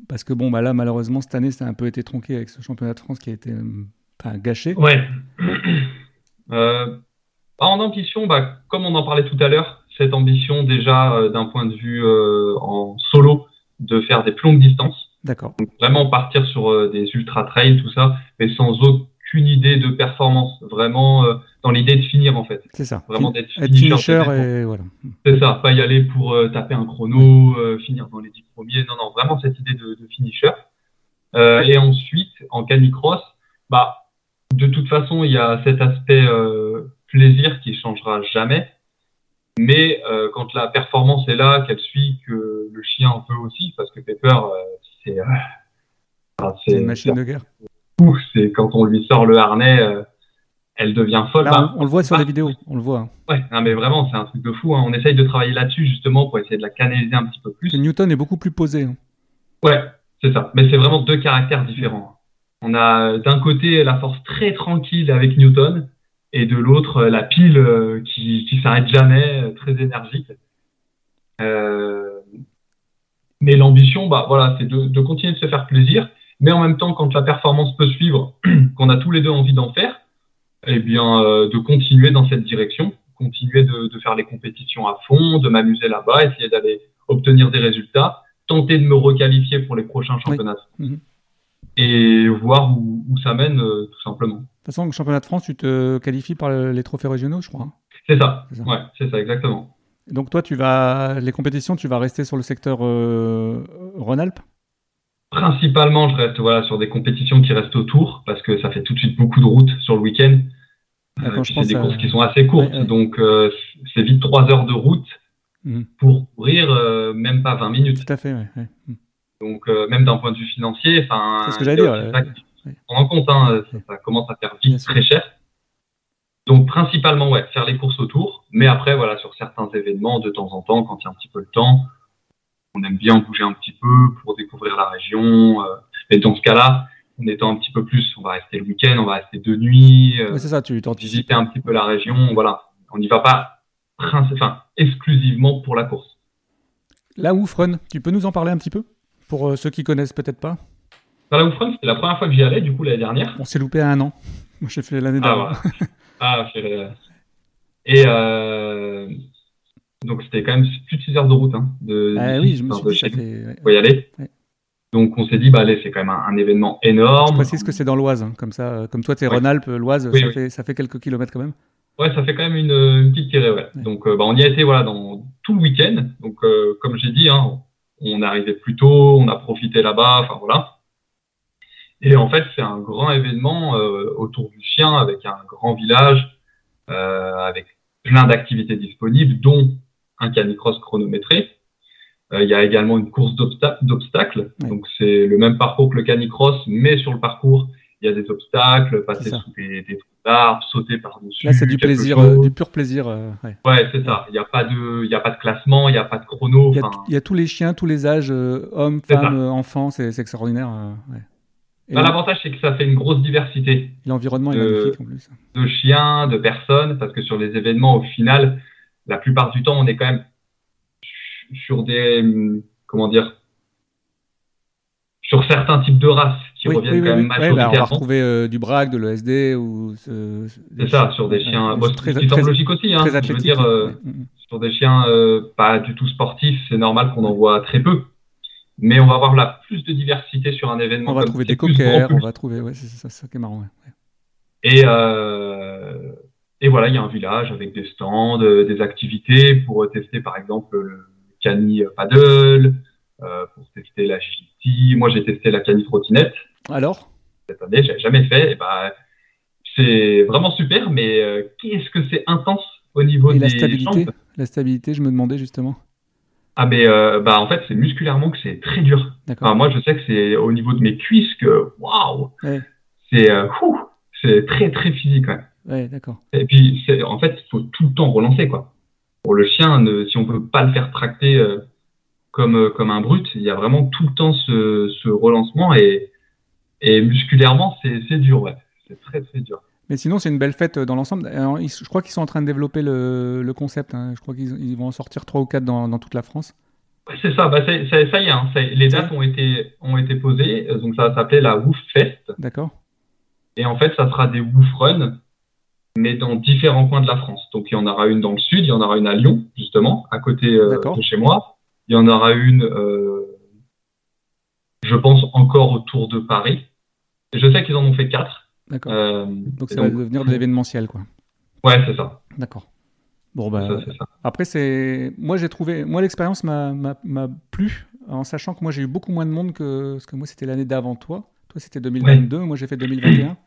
Parce que bon, bah là, malheureusement, cette année, ça a un peu été tronqué avec ce championnat de France qui a été euh, enfin, gâché. Ouais. Euh, en ambition, bah, comme on en parlait tout à l'heure, cette ambition déjà euh, d'un point de vue euh, en solo, de faire des plus longues distances. D'accord. Donc, vraiment partir sur des ultra trails, tout ça, mais sans aucune idée de performance, vraiment euh, dans l'idée de finir en fait, C'est ça. vraiment d'être Être finisher, et voilà. C'est ça, pas y aller pour euh, taper un chrono, euh, finir dans les dix premiers. Non, non, vraiment cette idée de, de finisher. Et ensuite, en canicross, bah, de toute façon, il y a cet aspect plaisir qui changera jamais. Mais quand la performance est là, qu'elle suit, que le chien un peu aussi, parce que Pepper, C'est c'est une machine de guerre. C'est quand on lui sort le harnais, euh, elle devient folle. Là, Bah, on, on le voit sur bah, les vidéos, on le voit. Ouais, non, mais vraiment, c'est un truc de fou. hein. On essaye de travailler là-dessus justement pour essayer de la canaliser un petit peu plus. Que Newton est beaucoup plus posé. hein. Ouais, c'est ça. Mais c'est vraiment deux caractères différents. On a d'un côté la force très tranquille avec Newton et de l'autre euh, la pile euh, qui qui s'arrête jamais, très énergique. Euh, mais l'ambition, bah voilà, c'est de, de continuer de se faire plaisir, mais en même temps, quand la performance peut suivre, qu'on a tous les deux envie d'en faire, eh bien, euh, de continuer dans cette direction, continuer de, de faire les compétitions à fond, de m'amuser là-bas, essayer d'aller obtenir des résultats, tenter de me requalifier pour les prochains championnats Mhm. et voir où, où ça mène, euh, tout simplement. De toute façon, au championnat de France, tu te qualifies par le- les trophées régionaux, je crois. hein. C'est ça. C'est ça. Ouais, c'est ça, exactement. Donc toi, tu vas les compétitions, tu vas rester sur le secteur euh, Rhône-Alpes? Principalement, je reste voilà, sur des compétitions qui restent autour, parce que ça fait tout de suite beaucoup de routes sur le week-end. Euh, c'est des à- courses qui sont assez courtes, Ouais, ouais. donc euh, c'est vite trois heures de route Mhm. pour courir euh, même pas 20 minutes. Tout à fait, ouais. Mhm. Donc même d'un point de vue financier, enfin, C'est ce que j'allais dire, ça en compte, hein, ça, Ouais. ça commence à faire vite très cher. Donc principalement, ouais, faire les courses autour, mais après, voilà, sur certains événements, de temps en temps, quand il y a un petit peu le temps, on aime bien bouger un petit peu pour découvrir la région. euh, et dans ce cas-là, en étant un petit peu plus, on va rester le week-end, on va rester deux nuits, euh, c'est ça, tu visiter un petit peu la région, voilà. On n'y va pas enfin, exclusivement pour la course. La Oufrun, tu peux nous en parler un petit peu Pour euh, ceux qui connaissent peut-être pas? Dans la Oufrun, c'était la première fois que j'y allais, du coup, l'année dernière. On s'est loupé à un an. Moi, j'ai fait l'année Ah, d'avant. voilà. ah, j'ai- Et euh, donc, c'était quand même plus de 6 heures de route. Hein, de, Ah oui, je me suis de chez fait... ouais. Faut y aller. Ouais. Donc, on s'est dit, bah, allez, c'est quand même un, un événement énorme. Je précise que c'est dans l'Oise, hein, comme ça, euh, comme toi, tu es Ouais. Rhône-Alpes, l'Oise, Oui, ça, oui. Fait, ça fait quelques kilomètres quand même. Ouais, ça fait quand même une, une petite tirée, ouais. Donc, euh, bah, on y a été, voilà, dans tout le week-end. Donc, euh, comme j'ai dit, hein, on arrivé plus tôt, on a profité là-bas, enfin, voilà. Et en fait, c'est un grand événement autour du chien avec un grand village, avec plein d'activités disponibles, dont un canicross chronométré. il y a également une course d'obstacles. Donc, c'est le même parcours que le canicross, mais sur le parcours, il y a des obstacles, passer sous des, des trous d'arbres, sauter par-dessus. Là, c'est du plaisir, euh, du pur plaisir. Euh, ouais, c'est ça. Il n'y a, pas de, il a pas de classement, il n'y a pas de chrono. Il y, a tous les chiens, tous les âges, euh, hommes, femmes, enfants, c'est extraordinaire. L'avantage, c'est que ça fait une grosse diversité. L'environnement est magnifique en plus. De chiens, de personnes, parce que sur les événements, au final, la plupart du temps, on est quand même sur des, comment dire, sur certains types de races qui reviennent quand même majoritairement. Bah, on va retrouver euh, du brag, de l'ESD ou. c'est ça, sur des chiens. Bon, très, semble logique aussi. Hein, je veux dire, euh, sur des chiens euh, pas du tout sportifs, c'est normal qu'on en voit très peu. Mais on va avoir la plus de diversité sur un événement. On va trouver des coquers, on va trouver. Ouais, c'est ça, ça qui est marrant. Et, et voilà, il y a un village avec des stands, des activités pour tester par exemple le cani paddle. Euh, pour tester la GT. Moi, j'ai testé la canif trottinette. Alors? Cette année, j'ai jamais fait. Et ben, c'est vraiment super, mais euh, qu'est-ce que c'est intense au niveau et des la stabilité La stabilité, je me demandais justement. Ah mais euh, bah en fait c'est musculairement que c'est très dur. Enfin, moi je sais que c'est au niveau de mes cuisses que waouh, c'est c'est très très physique même. Ouais, d'accord. Et puis en fait il faut tout le temps relancer quoi. Pour le chien, si on peut pas le faire tracter comme, euh, comme un brut. Il y a vraiment tout le temps ce, ce relancement et, et musculairement, c'est dur, ouais. C'est très, très dur. Mais sinon, c'est une belle fête euh, dans l'ensemble. Je crois qu'ils sont en train de développer le, le concept. Hein. Je crois qu'ils vont en sortir 3 ou 4 dans, dans toute la France. c'est ça, bah ça, y est, hein. les dates ont été, ont été posées, euh, donc ça va s'appeler la Woof Fest. D'accord. Et en fait, ça sera des Woof Run, mais dans différents coins de la France. Donc il y en aura une dans le sud, il y en aura une à Lyon, justement, à côté de chez moi. Il y en aura une, euh, je pense, encore autour de Paris. je sais qu'ils en ont fait quatre. D'accord. Euh, donc ça va devenir de l'événementiel, quoi. Ouais, c'est ça. D'accord. Bon, bah, après, c'est. Moi, j'ai trouvé. Moi, l'expérience m'a plu, en sachant que moi, j'ai eu beaucoup moins de monde que. Parce que moi, c'était l'année d'avant toi. Toi, c'était 2022. Moi, j'ai fait 2021.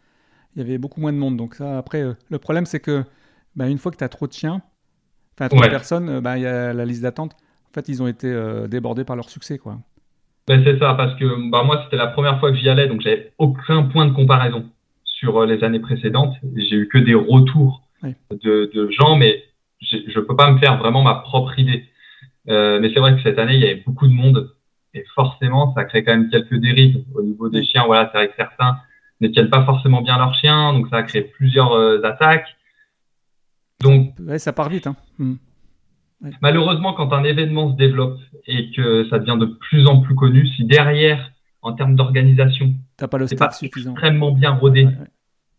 Il y avait beaucoup moins de monde. Donc, ça, après, euh, le problème, c'est que, bah, une fois que tu as trop de chiens, enfin, trop de personnes, bah, il y a la liste d'attente en fait, ils ont été euh, débordés par leur succès, quoi. Ben, c'est ça, parce que bah, moi, c'était la première fois que j'y allais, donc j'avais aucun point de comparaison sur euh, les années précédentes. J'ai eu que des retours de, gens, mais je ne peux pas me faire vraiment ma propre idée. Euh, mais c'est vrai que cette année, il y avait beaucoup de monde, et forcément, ça crée quand même quelques dérives au niveau des chiens. Voilà, c'est vrai que certains ne tiennent pas forcément bien leurs chiens, donc ça a créé plusieurs attaques. Donc, ça part vite. Hein. Hmm. Malheureusement, quand un événement se développe et que ça devient de plus en plus connu, si derrière, en termes d'organisation, c'est pas le staff suffisant. extrêmement bien rodé,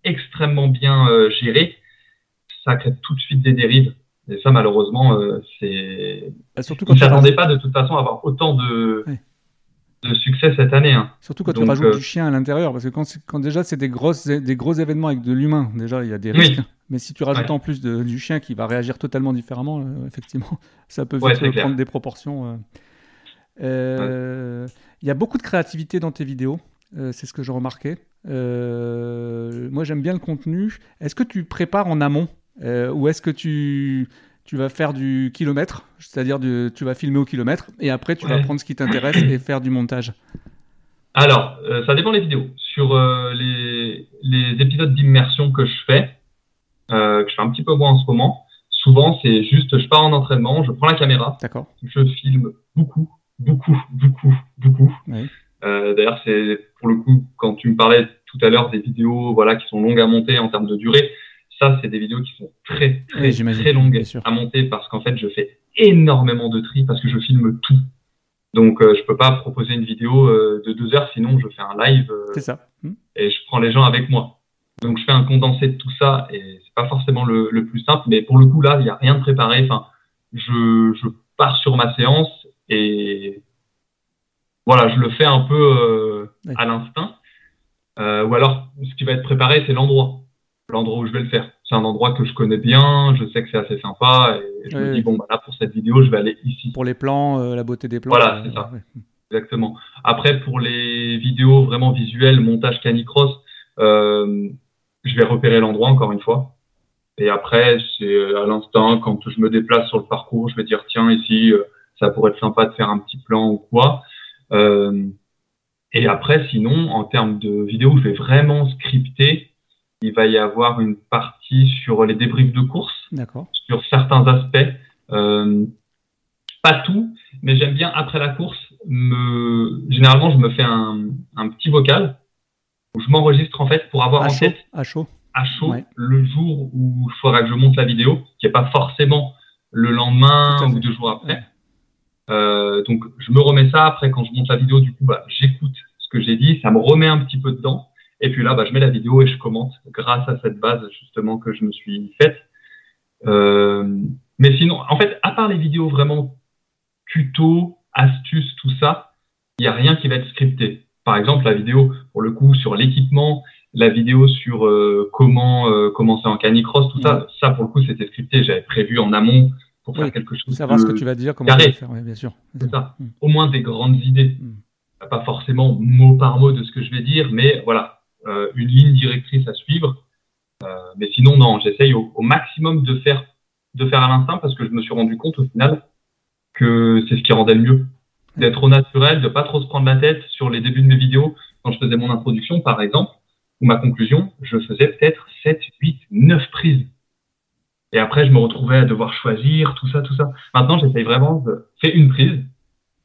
extrêmement bien euh, géré, ça crée tout de suite des dérives. Et ça, malheureusement, euh, c'est. Bah, surtout quand ne s'attendait pas de toute façon à avoir autant de, de succès cette année. Hein. Surtout quand tu rajoutes euh, du chien à l'intérieur, parce que quand, quand déjà c'est des, grosses, des gros événements avec de l'humain, déjà il y a des risques. Mais si tu rajoutes en plus du chien qui va réagir totalement différemment, euh, effectivement, ça peut vite prendre des proportions. Euh. Il y a beaucoup de créativité dans tes vidéos, c'est ce que j'ai remarqué. moi j'aime bien le contenu. Est-ce que tu prépares en amont ou est-ce que tu tu vas faire du kilomètre, c'est-à-dire tu vas filmer au kilomètre, et après tu vas prendre ce qui t'intéresse et faire du montage Alors, euh, ça dépend des vidéos. Sur euh, les, épisodes d'immersion que je fais, euh, que je fais un petit peu moins en ce moment, souvent c'est juste je pars en entraînement, je prends la caméra, je filme beaucoup, beaucoup, beaucoup, beaucoup. D'ailleurs, c'est pour le coup, quand tu me parlais tout à l'heure des vidéos voilà, qui sont longues à monter en termes de durée, ça, c'est des vidéos qui sont très, très, très longues à monter parce qu'en fait, je fais énormément de tri parce que je filme tout. Donc, euh, je peux pas proposer une vidéo euh, de deux heures, sinon je fais un live. Euh, c'est ça. Hmm. Et je prends les gens avec moi. Donc, je fais un condensé de tout ça et c'est pas forcément le, le, plus simple, mais pour le coup, là, il n'y a rien de préparé. Enfin, je, je pars sur ma séance et voilà, je le fais un peu à l'instinct. ou alors, ce qui va être préparé, c'est l'endroit l'endroit où je vais le faire. C'est un endroit que je connais bien, je sais que c'est assez sympa et je me dis bon bah là pour cette vidéo je vais aller ici. Pour les plans, euh, la beauté des plans. Voilà, c'est ça. Exactement. Après, pour les vidéos vraiment visuelles, montage canicross, euh, je vais repérer l'endroit encore une fois. Et après, c'est à l'instant, quand je me déplace sur le parcours, je vais dire, tiens, ici, euh, ça pourrait être sympa de faire un petit plan ou quoi. Euh, et après, sinon, en termes de vidéos, je vais vraiment scripter. Il va y avoir une partie sur les débriefs de course, sur certains aspects. Euh, pas tout, mais j'aime bien après la course. Me... Généralement, je me fais un, un petit vocal où je m'enregistre en fait pour avoir en tête à chaud, à chaud le jour où il faudra que je monte la vidéo, qui n'est pas forcément le lendemain ou deux jours après. Euh, donc, je me remets ça. Après, quand je monte la vidéo, du coup, bah, j'écoute ce que j'ai dit. Ça me remet un petit peu dedans. Et puis là, bah, je mets la vidéo et je commente grâce à cette base, justement, que je me suis faite. Euh, mais sinon, en fait, à part les vidéos vraiment tuto, astuces, tout ça, il n'y a rien qui va être scripté. Par exemple, la vidéo, pour le coup, sur l'équipement, la vidéo sur euh, comment euh, commencer en canicross, tout ça, ça, pour le coup, c'était scripté. J'avais prévu en amont pour faire quelque chose. Savoir ce que tu vas dire, comment tu vas faire, bien sûr. C'est ça. Mm. Au moins des grandes idées. Mm. Pas forcément mot par mot de ce que je vais dire, mais voilà, une ligne directrice à suivre. Euh, mais sinon, non, j'essaye au, maximum de faire, de faire à l'instinct parce que je me suis rendu compte au final que c'est ce qui rendait le mieux. D'être au naturel, de pas trop se prendre la tête sur les débuts de mes vidéos. Quand je faisais mon introduction, par exemple, ou ma conclusion, je faisais peut-être 7, 8, 9 prises et après, je me retrouvais à devoir choisir, tout ça, tout ça. Maintenant, j'essaye vraiment de faire une prise.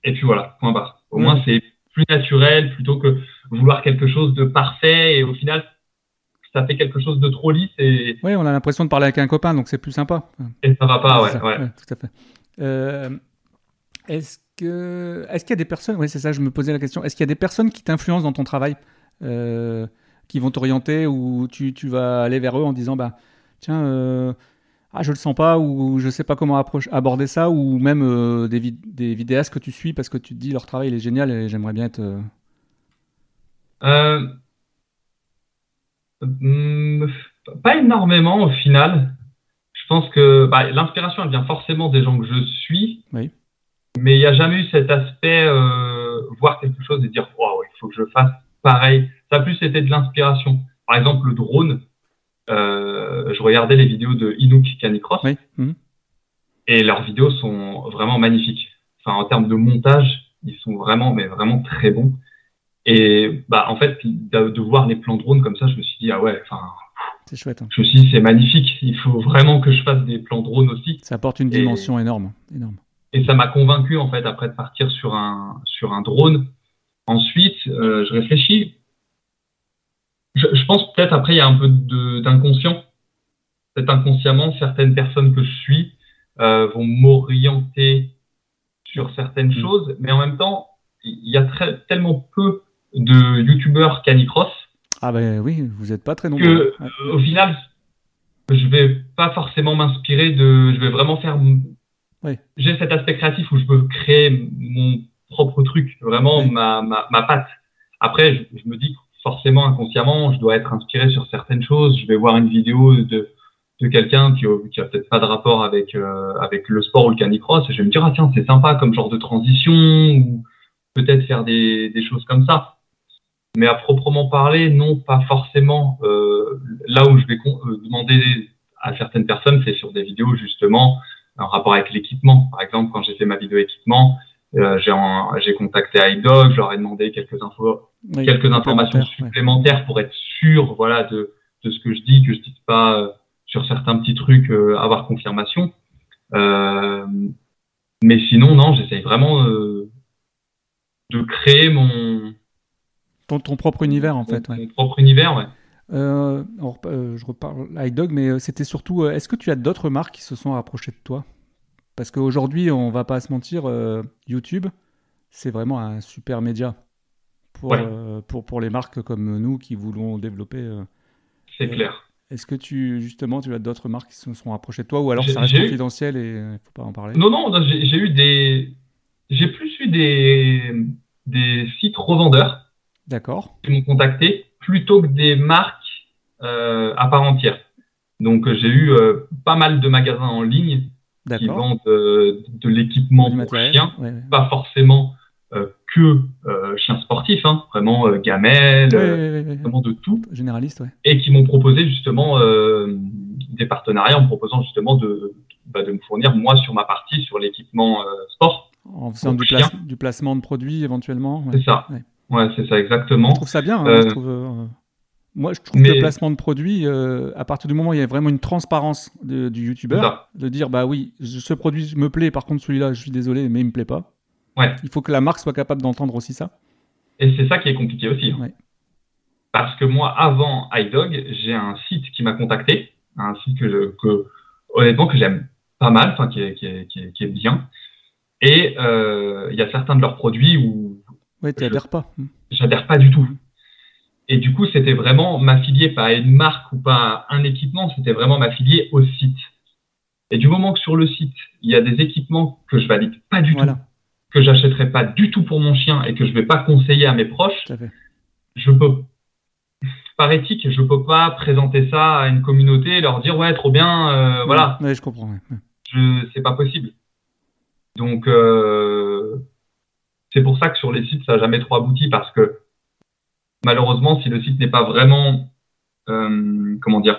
Et puis voilà, point barre. Au moins, c'est plus naturel plutôt que vouloir quelque chose de parfait. Et au final, ça fait quelque chose de trop lisse. Et... Oui, on a l'impression de parler avec un copain, donc c'est plus sympa. Et ça va pas, ouais, ouais. Tout à fait. Euh, est-ce que, est-ce qu'il y a des personnes, oui, c'est ça, je me posais la question. Est-ce qu'il y a des personnes qui t'influencent dans ton travail, euh, qui vont t'orienter ou tu, tu, vas aller vers eux en disant, bah, tiens, euh, ah je le sens pas ou je sais pas comment aborder ça ou même euh, des, des, vidéastes que tu suis parce que tu te dis leur travail il est génial et j'aimerais bien être euh, euh, hmm, pas énormément au final je pense que bah, l'inspiration elle vient forcément des gens que je suis oui. mais il n'y a jamais eu cet aspect voir quelque chose et dire wow, il faut que je fasse pareil ça a plus été de l'inspiration par exemple le drone euh, je regardais les vidéos de Inouk Canicross. Mhm. Et leurs vidéos sont vraiment magnifiques. Enfin, en termes de montage, ils sont vraiment, mais vraiment très bons. Et bah, en fait, de, voir les plans drone comme ça, je me suis dit, ah ouais, enfin. C'est chouette. Hein. Je me suis dit, c'est magnifique. Il faut vraiment que je fasse des plans drone aussi. Ça apporte une dimension énorme, énorme. Et ça m'a convaincu, en fait, après de partir sur un, sur un drone. Ensuite, euh, je réfléchis je, pense peut-être après il y a un peu d'inconscient. Peut-être inconsciemment, certaines personnes que je suis euh, vont m'orienter sur certaines mm. choses, mais en même temps, il y a très, tellement peu de youtubeurs canicross. Ah ben oui, vous n'êtes pas très nombreux. Que, euh, au final, je vais pas forcément m'inspirer de. Je vais vraiment faire. Oui. J'ai cet aspect créatif où je peux créer mon propre truc, vraiment ma, ma, ma patte. Après, je, je me dis forcément inconsciemment, je dois être inspiré sur certaines choses. Je vais voir une vidéo de, de quelqu'un qui, qui a peut-être pas de rapport avec, euh, avec le sport ou le canicross et je vais me dire, ah tiens, c'est sympa comme genre de transition ou peut-être faire des, des, choses comme ça. Mais à proprement parler, non, pas forcément. Euh, là où je vais euh, demander à certaines personnes, c'est sur des vidéos justement en rapport avec l'équipement. Par exemple, quand j'ai fait ma vidéo équipement, euh, j'ai contacté iDog, je leur ai demandé quelques infos quelques informations supplémentaires pour être sûr voilà, de, de, ce que je dis, que je ne dise pas euh, sur certains petits trucs euh, avoir confirmation. Euh, mais sinon, non, j'essaye vraiment de créer mon. Ton, ton, propre univers, en fait. Mon propre univers, ouais. je reparle iDog, mais c'était surtout. Est-ce que tu as d'autres marques qui se sont rapprochées de toi? Parce qu'aujourd'hui, on va pas se mentir, YouTube, c'est vraiment un super média pour, euh, pour, pour, les marques comme nous qui voulons développer. Euh, c'est clair. Est-ce que tu, justement, tu as d'autres marques qui se sont rapprochées de toi ou alors ça reste confidentiel et il ne faut pas en parler? Non, non, j'ai eu des. J'ai plus eu des, des sites revendeurs. D'accord. Qui m'ont contacté plutôt que des marques euh, à part entière. Donc j'ai eu pas mal de magasins en ligne qui vendent de l'équipement pour chien, pas forcément que chiens sportifs, hein, vraiment gamelles, vraiment de tout. Généraliste. Et qui m'ont proposé justement des partenariats en me proposant justement de, bah, de me fournir moi sur ma partie sur l'équipement sport. En faisant du, du, placement de produits éventuellement. C'est ça. Ouais, c'est ça exactement. Je trouve ça bien. Hein, je trouve, moi, je trouve que le placement de produit, euh, à partir du moment où il y a vraiment une transparence du youtubeur, de dire bah oui, ce produit me plaît, par contre celui-là, je suis désolé, mais il me plaît pas. Ouais. Il faut que la marque soit capable d'entendre aussi ça. Et c'est ça qui est compliqué aussi. Hein. Parce que moi, avant iDog, j'ai un site qui m'a contacté, un site que, que honnêtement que j'aime pas mal, enfin qui est, qui, est, qui, est, bien. Et euh, il y a certains de leurs produits où. Ouais, tu n'adhères pas. J'adhère pas du tout. Et du coup, c'était vraiment m'affilier pas à une marque ou pas à un équipement, c'était vraiment m'affilier au site. Et du moment que sur le site, il y a des équipements que je valide pas du tout, que j'achèterai pas du tout pour mon chien et que je vais pas conseiller à mes proches, je peux, par éthique, je peux pas présenter ça à une communauté et leur dire ouais, trop bien, euh, voilà. Oui, je comprends. Ouais. Je, c'est pas possible. Donc, euh, c'est pour ça que sur les sites, ça n'a jamais trop abouti parce que malheureusement, si le site n'est pas vraiment, euh, comment dire,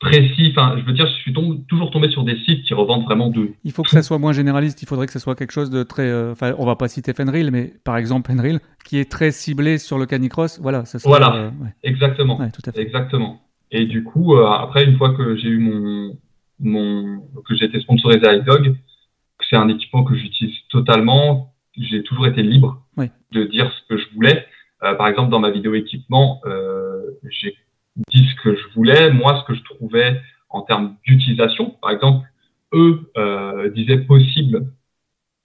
précis, enfin, je veux dire, je suis toujours tombé sur des sites qui revendent vraiment de. Il faut que ça soit moins généraliste. Il faudrait que ce soit quelque chose de très. Euh, enfin, on va pas citer Fenril, mais par exemple Fenril, qui est très ciblé sur le canicross. Voilà, ça Voilà, euh, exactement. tout à fait. Exactement. Et du coup, après, une fois que j'ai eu mon, mon, que j'ai été sponsorisé à iDog, c'est un équipement que j'utilise totalement. J'ai toujours été libre de dire ce que je voulais. Euh, par exemple, dans ma vidéo équipement, euh, j'ai dit ce que je voulais, moi, ce que je trouvais en termes d'utilisation. Par exemple, eux euh, disaient possible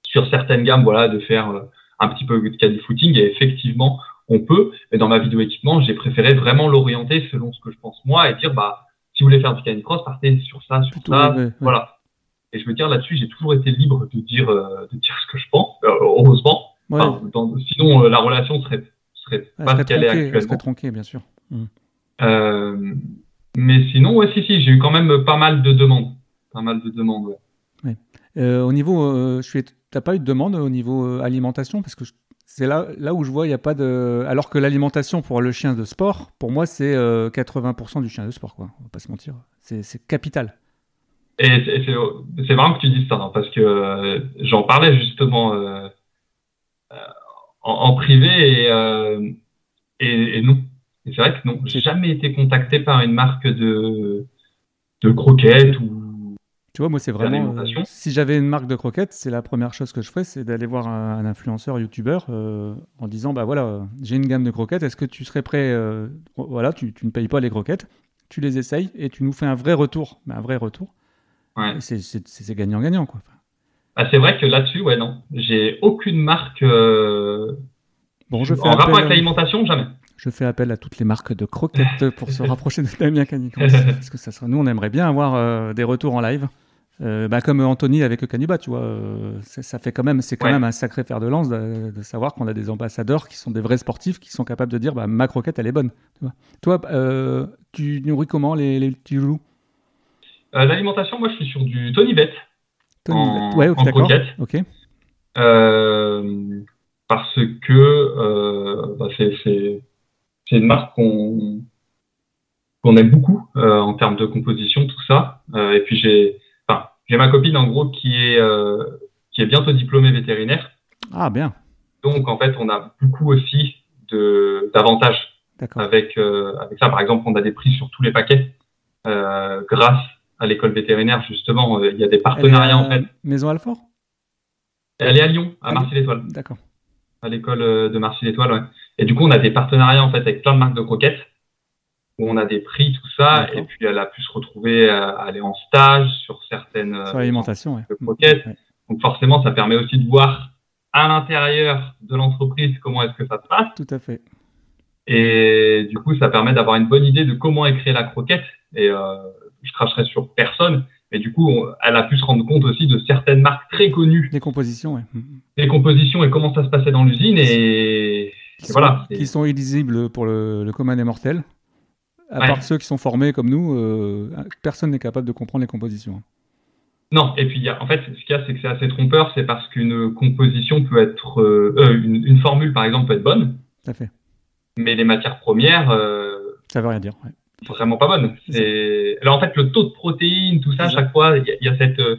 sur certaines gammes, voilà, de faire un petit peu de caddy footing. Et effectivement, on peut. Mais dans ma vidéo équipement, j'ai préféré vraiment l'orienter selon ce que je pense moi et dire, bah, si vous voulez faire du canicross, partez sur ça, sur ça, voilà. Et je veux dire là-dessus, j'ai toujours été libre de dire, de dire ce que je pense, heureusement. sinon, la relation serait serait pas ce qu'elle est actuellement. serait tronquée, bien sûr. Mmh. Euh, mais sinon, ouais, si, si, j'ai eu quand même pas mal de demandes. Pas mal de demandes, ouais. Euh, au niveau, euh, je suis, t'as pas eu de demande au niveau alimentation? Parce que c'est là, là où je vois, il n'y a pas de. Alors que l'alimentation pour le chien de sport, pour moi, c'est 80% du chien de sport, quoi. On va pas se mentir. C'est capital. Et c'est vraiment que tu dises ça, hein, parce que j'en parlais justement en, privé euh, et, et, non. c'est vrai que non, j'ai jamais été contacté par une marque de, de croquettes ou. Tu vois, moi, c'est vraiment. Euh, si j'avais une marque de croquettes, c'est la première chose que je ferais, c'est d'aller voir un, influenceur, youtubeur, euh, en disant bah voilà, j'ai une gamme de croquettes, est-ce que tu serais prêt Voilà, tu, tu, ne payes pas les croquettes, tu les essayes et tu nous fais un vrai retour. Mais un vrai retour. Ouais. C'est gagnant-gagnant, quoi. Ah, c'est vrai que là-dessus, ouais, non. J'ai aucune marque. Euh, bon, je fais en rapport avec l'alimentation, jamais. Je fais appel à toutes les marques de croquettes pour se rapprocher de Damien Canicross. parce que ça serait... nous, on aimerait bien avoir euh, des retours en live. Euh, bah, comme Anthony avec Caniba, tu vois, ça fait quand même, c'est quand même un sacré fer de lance de, savoir qu'on a des ambassadeurs qui sont des vrais sportifs, qui sont capables de dire, bah, ma croquette, elle est bonne. Tu vois. Toi, tu nourris comment les, les petits loups L'alimentation, moi, je suis sur du Tony Bet en, ouais, Ok. Euh, parce que euh, bah c'est une marque qu'on qu'on aime beaucoup euh, en termes de composition, tout ça. et puis j'ai enfin, j'ai ma copine en gros qui est qui est bientôt diplômée vétérinaire. Ah bien. Donc en fait, on a beaucoup aussi de d'avantages avec avec ça. Par exemple, on a des prix sur tous les paquets grâce à l'école vétérinaire, justement, euh, il y a des partenariats en fait. Maison Alfort? Elle est à Lyon, à Marcy-l'Étoile. D'accord. À l'école euh, de Marcy-l'Étoile, ouais. Et du coup, on a des partenariats en fait avec plein de marques de croquettes où on a des prix, tout ça, et puis elle a pu se retrouver à aller en stage sur certaines sur l'alimentation, ouais. croquettes. Donc forcément, ça permet aussi de voir à l'intérieur de l'entreprise comment est-ce que ça se passe. Tout à fait. Et du coup, ça permet d'avoir une bonne idée de comment est créée la croquette. Et euh, je cracherai sur personne. Mais du coup, elle a pu se rendre compte aussi de certaines marques très connues. Des compositions, oui. Des compositions et comment ça se passait dans l'usine. Et, voilà. qui sont illisibles pour le, commun des mortels. À part ceux qui sont formés comme nous, euh, personne n'est capable de comprendre les compositions. Non, et puis il y a, en fait, ce qu'il y a, c'est que c'est assez trompeur, c'est parce qu'une composition peut être, euh, euh, une, une formule par exemple peut être bonne, Tout à fait. mais les matières premières, euh, Ça veut rien dire. ouais. Vraiment pas bonnes. C'est- Alors en fait, le taux de protéines, tout ça, à C'est ça. chaque fois, il y, a- il y a cette, euh,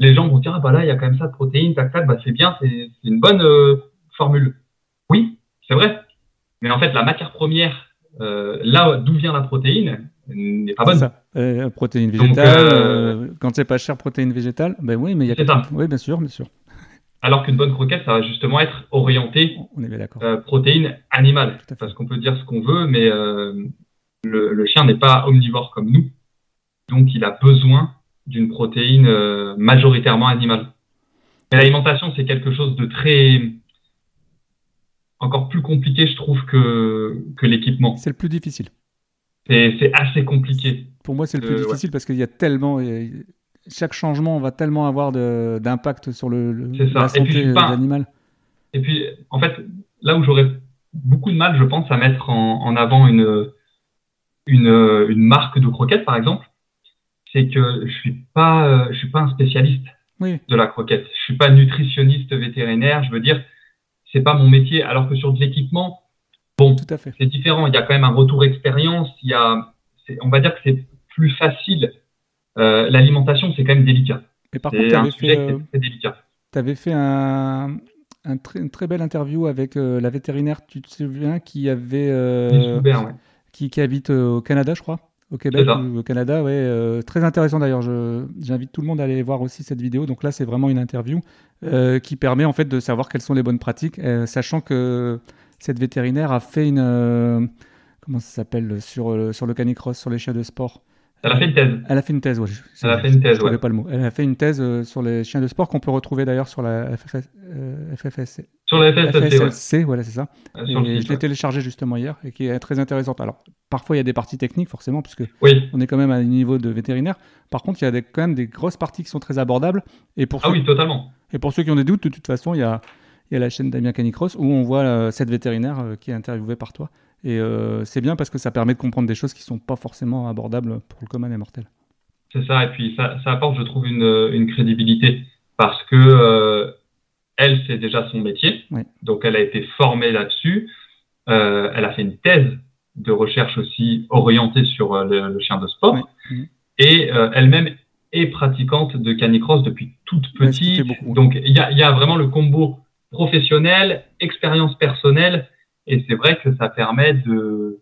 les gens vont dire ah bah là, il y a quand même ça de protéines, tac tac, bah c'est bien, c'est c'est une bonne euh, formule. Oui, c'est vrai, mais en fait, la matière première, euh, là d'où vient la protéine, n'est pas C'est bonne. ça. Euh, protéines Donc, végétales. euh, euh, quand c'est pas cher, protéines végétales. Ben oui, mais il y a. C'est ça. Oui, bien sûr, bien sûr. Alors qu'une bonne croquette, ça va justement être orienté On est bien d'accord. euh, protéines animales. Parce qu'on peut dire ce qu'on veut, mais euh, le, le chien n'est pas omnivore comme nous. Donc, il a besoin d'une protéine euh, majoritairement animale. Mais l'alimentation, c'est quelque chose de très. encore plus compliqué, je trouve, que, que l'équipement. C'est le plus difficile. C'est assez compliqué. Pour moi, c'est le plus Euh, ouais. difficile parce qu'il y a tellement. Chaque changement va tellement avoir d'impact sur le, le- C'est ça. la Et puis, je santé euh, de l'animal. Et puis, en fait, là où j'aurais beaucoup de mal, je pense, à mettre en, en avant une, une, une marque de croquettes, par exemple, c'est que je suis pas, euh, je suis pas un spécialiste Oui. de la croquette. Je suis pas nutritionniste vétérinaire. Je veux dire, c'est pas mon métier. Alors que sur de l'équipement, bon, c'est différent. Il y a quand même un retour expérience. Il y a, on va dire que c'est plus facile. Euh, L'alimentation, c'est quand même délicat. Et par contre, C'est tu un avais euh, délicat. t'avais fait un, un très- une très belle interview avec euh, la vétérinaire, tu te souviens, qui avait. euh, Loubert, ouais. Qui, qui habite euh, au Canada, je crois. Au Québec ou au Canada, ouais. euh, très intéressant d'ailleurs. J'invite tout le monde à aller voir aussi cette vidéo. Donc là, c'est vraiment une interview euh, qui permet en fait de savoir quelles sont les bonnes pratiques, euh, sachant que cette vétérinaire a fait une. comment ça s'appelle sur, sur le canicross, sur les chiens de sport. Elle a fait une thèse. Elle a fait une thèse, ouais. je- Elle a fait une thèse, je trouvais ouais. pas le mot. Elle a fait une thèse euh, sur les chiens de sport qu'on peut retrouver d'ailleurs sur la FFS, euh, FFS, Sur la ouais. FSLC, voilà, c'est ça. Euh, Et le je l'ai ouais. téléchargé justement hier et qui est très intéressante. Alors, parfois il y a des parties techniques forcément, puisque Oui. on est quand même à un niveau de vétérinaire. Par contre, il y a des- quand même des grosses parties qui sont très abordables. Et pour, Ah ceux, oui, totalement. et pour ceux qui ont des doutes, de toute façon, il y a, il y a la chaîne Damien Canicross où on voit euh, cette vétérinaire qui est interviewée par toi. Et euh, c'est bien parce que ça permet de comprendre des choses qui sont pas forcément abordables pour le commun des mortels. C'est ça, et puis ça, ça apporte, je trouve, une, une crédibilité parce que euh, elle, c'est déjà son métier, Oui. donc elle a été formée là-dessus. Euh, elle a fait une thèse de recherche aussi orientée sur le, le chien de sport, Oui. Mhm. et elle-même est pratiquante de canicross depuis toute petite. beaucoup. Donc il y a, il y a vraiment le combo professionnel, expérience personnelle, et c'est vrai que ça permet de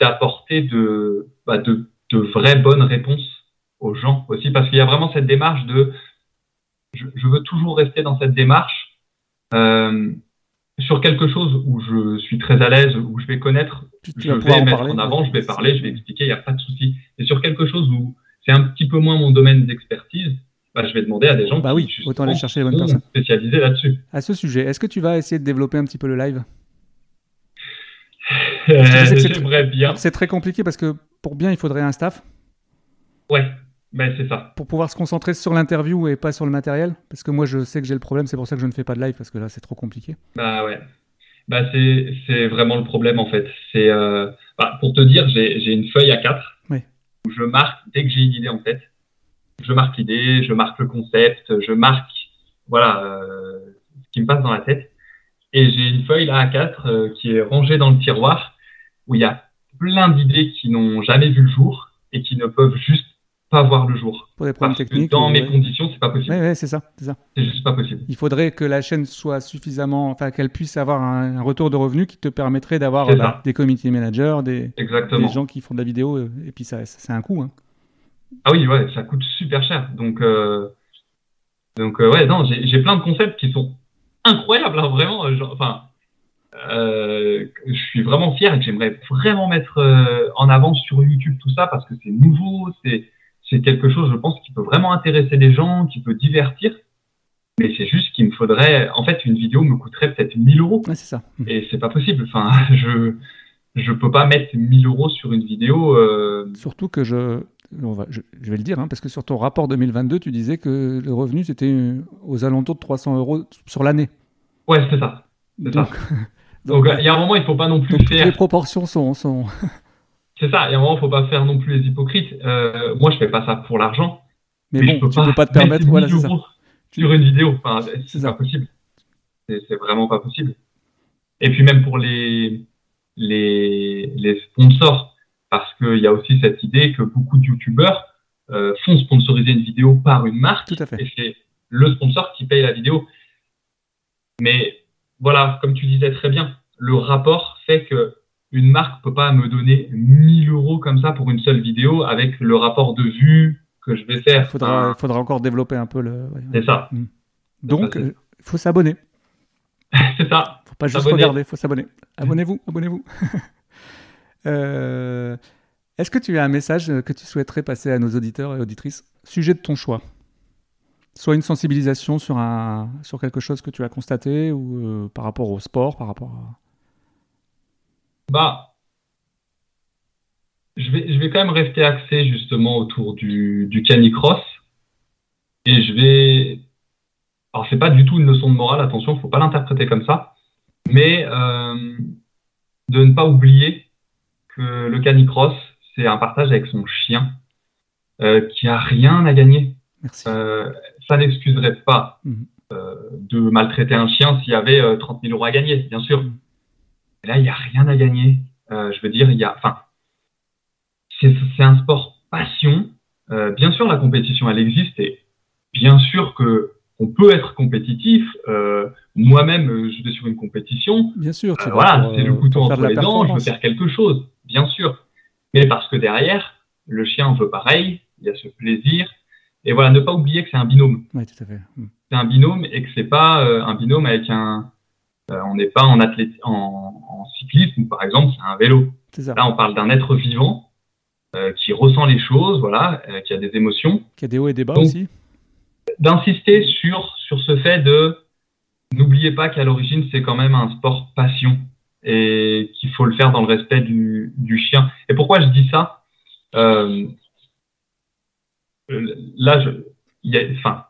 d'apporter de, bah, de, de vraies bonnes réponses aux gens aussi, parce qu'il y a vraiment cette démarche de je, je veux toujours rester dans cette démarche euh, sur quelque chose où je suis très à l'aise, où je vais connaître, je vais en mettre parler. en avant, je vais parler, je vais expliquer, il n'y a pas de souci. Et sur quelque chose où c'est un petit peu moins mon domaine d'expertise, bah, je vais demander à des gens Bah qui oui, justement, autant aller chercher les bonnes personnes. spécialisés là-dessus. À ce sujet, est-ce que tu vas essayer de développer un petit peu le live Euh, je sais que c'est- J'aimerais bien. C'est très compliqué parce que pour bien, il faudrait un staff. Ouais, ben c'est ça. pour pouvoir se concentrer sur l'interview et pas sur le matériel Parce que moi, je sais que j'ai le problème, c'est pour ça que je ne fais pas de live, parce que là, c'est trop compliqué. Bah ouais. Bah c'est c'est vraiment le problème en fait. C'est euh, bah, pour te dire, j'ai j'ai une feuille à 4 Oui. où je marque dès que j'ai une idée en tête. Je marque l'idée, je marque le concept, je marque voilà euh, ce qui me passe dans la tête. Et j'ai une feuille là à 4 euh, qui est rangée dans le tiroir où il y a plein d'idées qui n'ont jamais vu le jour et qui ne peuvent juste pas voir le jour. Pour des problèmes Parce que techniques. dans ou- mes conditions, c'est pas possible. Ouais, ouais, c'est ça, c'est ça. C'est juste pas possible. Il faudrait que la chaîne soit suffisamment, enfin, qu'elle puisse avoir un, un retour de revenus qui te permettrait d'avoir bah, des community managers, des, des gens qui font de la vidéo, euh, et puis ça, c'est un coût. Hein. Ah oui, ouais, ça coûte super cher. Donc, euh, donc euh, ouais, non, j'ai plein de concepts qui sont incroyables, hein, vraiment. genre, Enfin, euh, je suis vraiment fier et que j'aimerais vraiment mettre euh, en avant sur YouTube tout ça parce que c'est nouveau, c'est c'est quelque chose, je pense, qui peut vraiment intéresser les gens, qui peut divertir. Mais c'est juste qu'il me faudrait, en fait, une vidéo me coûterait peut-être 1000 euros Ouais, c'est ça. et c'est pas possible. Enfin, je je peux pas mettre 1000 euros sur une vidéo. euh, Surtout que je, on va, je, je vais le dire, hein, parce que sur ton rapport 2022, tu disais que le revenu, c'était aux alentours de 300 euros sur l'année. Ouais, c'est ça. Donc, Donc, il y a un moment, il faut pas non plus donc, faire. les proportions sont, sont... C'est ça. Il y a un moment, il faut pas faire non plus les hypocrites. Euh, moi, je fais pas ça pour l'argent. Mais, bon, tu peux pas te permettre. Voilà, ça. Sur une vidéo, enfin, c'est pas possible. C'est vraiment pas possible. Et puis même pour les, les, les sponsors, parce qu'il y a aussi cette idée que beaucoup de youtubeurs euh, font sponsoriser une vidéo par une marque. Tout à fait. Et c'est le sponsor qui paye la vidéo. Mais voilà, comme tu disais très bien, le rapport fait que une marque peut pas me donner 1000 euros comme ça pour une seule vidéo avec le rapport de vue que je vais faire. Il faudra, faudra encore développer un peu le. c'est ça. Mm. Donc, il faut s'abonner. c'est ça. Faut pas juste regarder, il faut s'abonner. Abonnez-vous, abonnez-vous. Euh, est-ce que tu as un message que tu souhaiterais passer à nos auditeurs et auditrices? Sujet de ton choix. Soit une sensibilisation sur, un, sur quelque chose que tu as constaté ou euh, par rapport au sport, par rapport à. Bah, je vais, je vais quand même rester axé justement autour du, du canicross. Et je vais. Alors, c'est pas du tout une leçon de morale, attention, il faut pas l'interpréter comme ça. Mais euh, de ne pas oublier que le canicross, c'est un partage avec son chien euh, qui a rien à gagner. Euh, ça n'excuserait pas mhm. euh, de maltraiter un chien s'il y avait 30 000 euros à gagner, bien sûr. Mhm. là, il n'y a rien à gagner. je veux dire, il y a, enfin, c'est un sport passion. Euh, bien sûr, la compétition, elle existe et bien sûr que on peut être compétitif. Euh, Moi-même, euh, je vais sur une compétition. Bien sûr. Euh, voilà, c'est le couteau entre les dents. Je veux faire quelque chose, bien sûr. Mais parce que derrière, le chien veut pareil. Il y a ce plaisir. Et voilà, ne pas oublier que c'est un binôme. Oui, tout à fait. Hmm. C'est un binôme et que c'est pas un binôme avec un. on n'est pas en, athlète, en, en cyclisme, par exemple, c'est un vélo. Là, on parle d'un être vivant euh, qui ressent les choses, voilà, euh, qui a des émotions. Qui a des hauts et des bas aussi. D'insister sur, sur ce fait de n'oubliez pas qu'à l'origine, c'est quand même un sport passion et qu'il faut le faire dans le respect du, du chien. Et pourquoi je dis ça? Euh, Là, je, y a, enfin,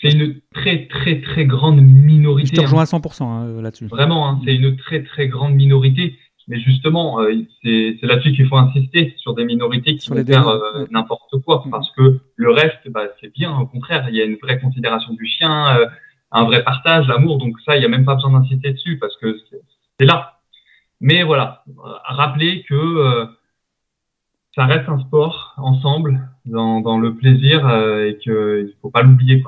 c'est une très très très grande minorité. Je te rejoins à 100% hein, là-dessus. Vraiment, hein, c'est une très très grande minorité mais justement, euh, c'est là-dessus qu'il faut insister sur des minorités qui vont faire euh, n'importe quoi, mm. parce que le reste, bah, c'est bien. Au contraire, il y a une vraie considération du chien, euh, un vrai partage, l'amour. Donc ça, il n'y a même pas besoin d'insister dessus parce que c'est là. Mais voilà, rappeler que ça reste un sport ensemble, dans, dans le plaisir, et qu'il ne faut pas l'oublier. Il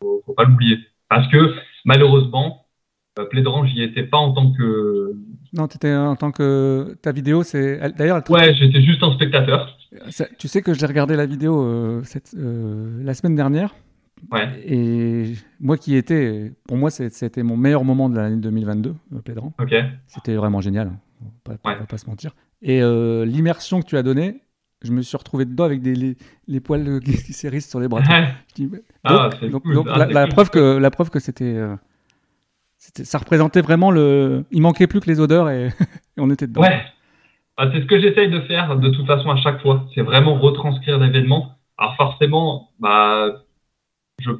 faut, faut pas l'oublier. Parce que malheureusement, Plédran, j'y étais pas en tant que non, tu étais en tant que. Ta vidéo, c'est. D'ailleurs. Ouais, j'étais juste un spectateur. Tu sais que j'ai regardé la vidéo euh, cette, euh, la semaine dernière. Ouais. Et moi qui étais. Pour moi, c'était mon meilleur moment de l'année 2022, Pédran. Ok. C'était vraiment génial. On va pas, pas se mentir. Et euh, l'immersion que tu as donnée, je me suis retrouvé dedans avec des, les, poils qui s'érissent sur les bras. ah, donc, donc, ah, la, preuve que, la preuve que c'était ça représentait vraiment le. Il manquait plus que les odeurs et, on était dedans. Ouais. Ah, c'est ce que j'essaye de faire de toute façon à chaque fois. C'est vraiment retranscrire l'événement. Alors forcément, bah, je,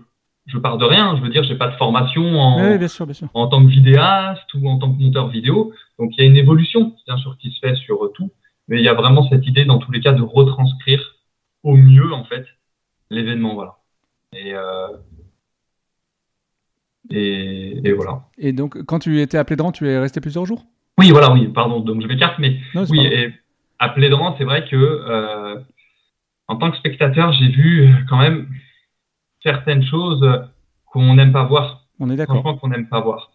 je pars de rien. Je veux dire, j'ai pas de formation en, bien sûr, bien sûr. en tant que vidéaste ou en tant que monteur vidéo. Donc il y a une évolution, bien sûr, qui se fait sur tout. Mais il y a vraiment cette idée, dans tous les cas, de retranscrire au mieux, en fait, l'événement. Voilà. Et, euh, et, voilà. Et donc, quand tu étais à Plédran, tu es resté plusieurs jours? Oui, voilà, oui, pardon, donc je m'écarte, mais oui, et à Plédran, c'est vrai que euh, en tant que spectateur, j'ai vu quand même certaines choses qu'on n'aime pas voir. On est d'accord. Franchement, qu'on n'aime pas voir.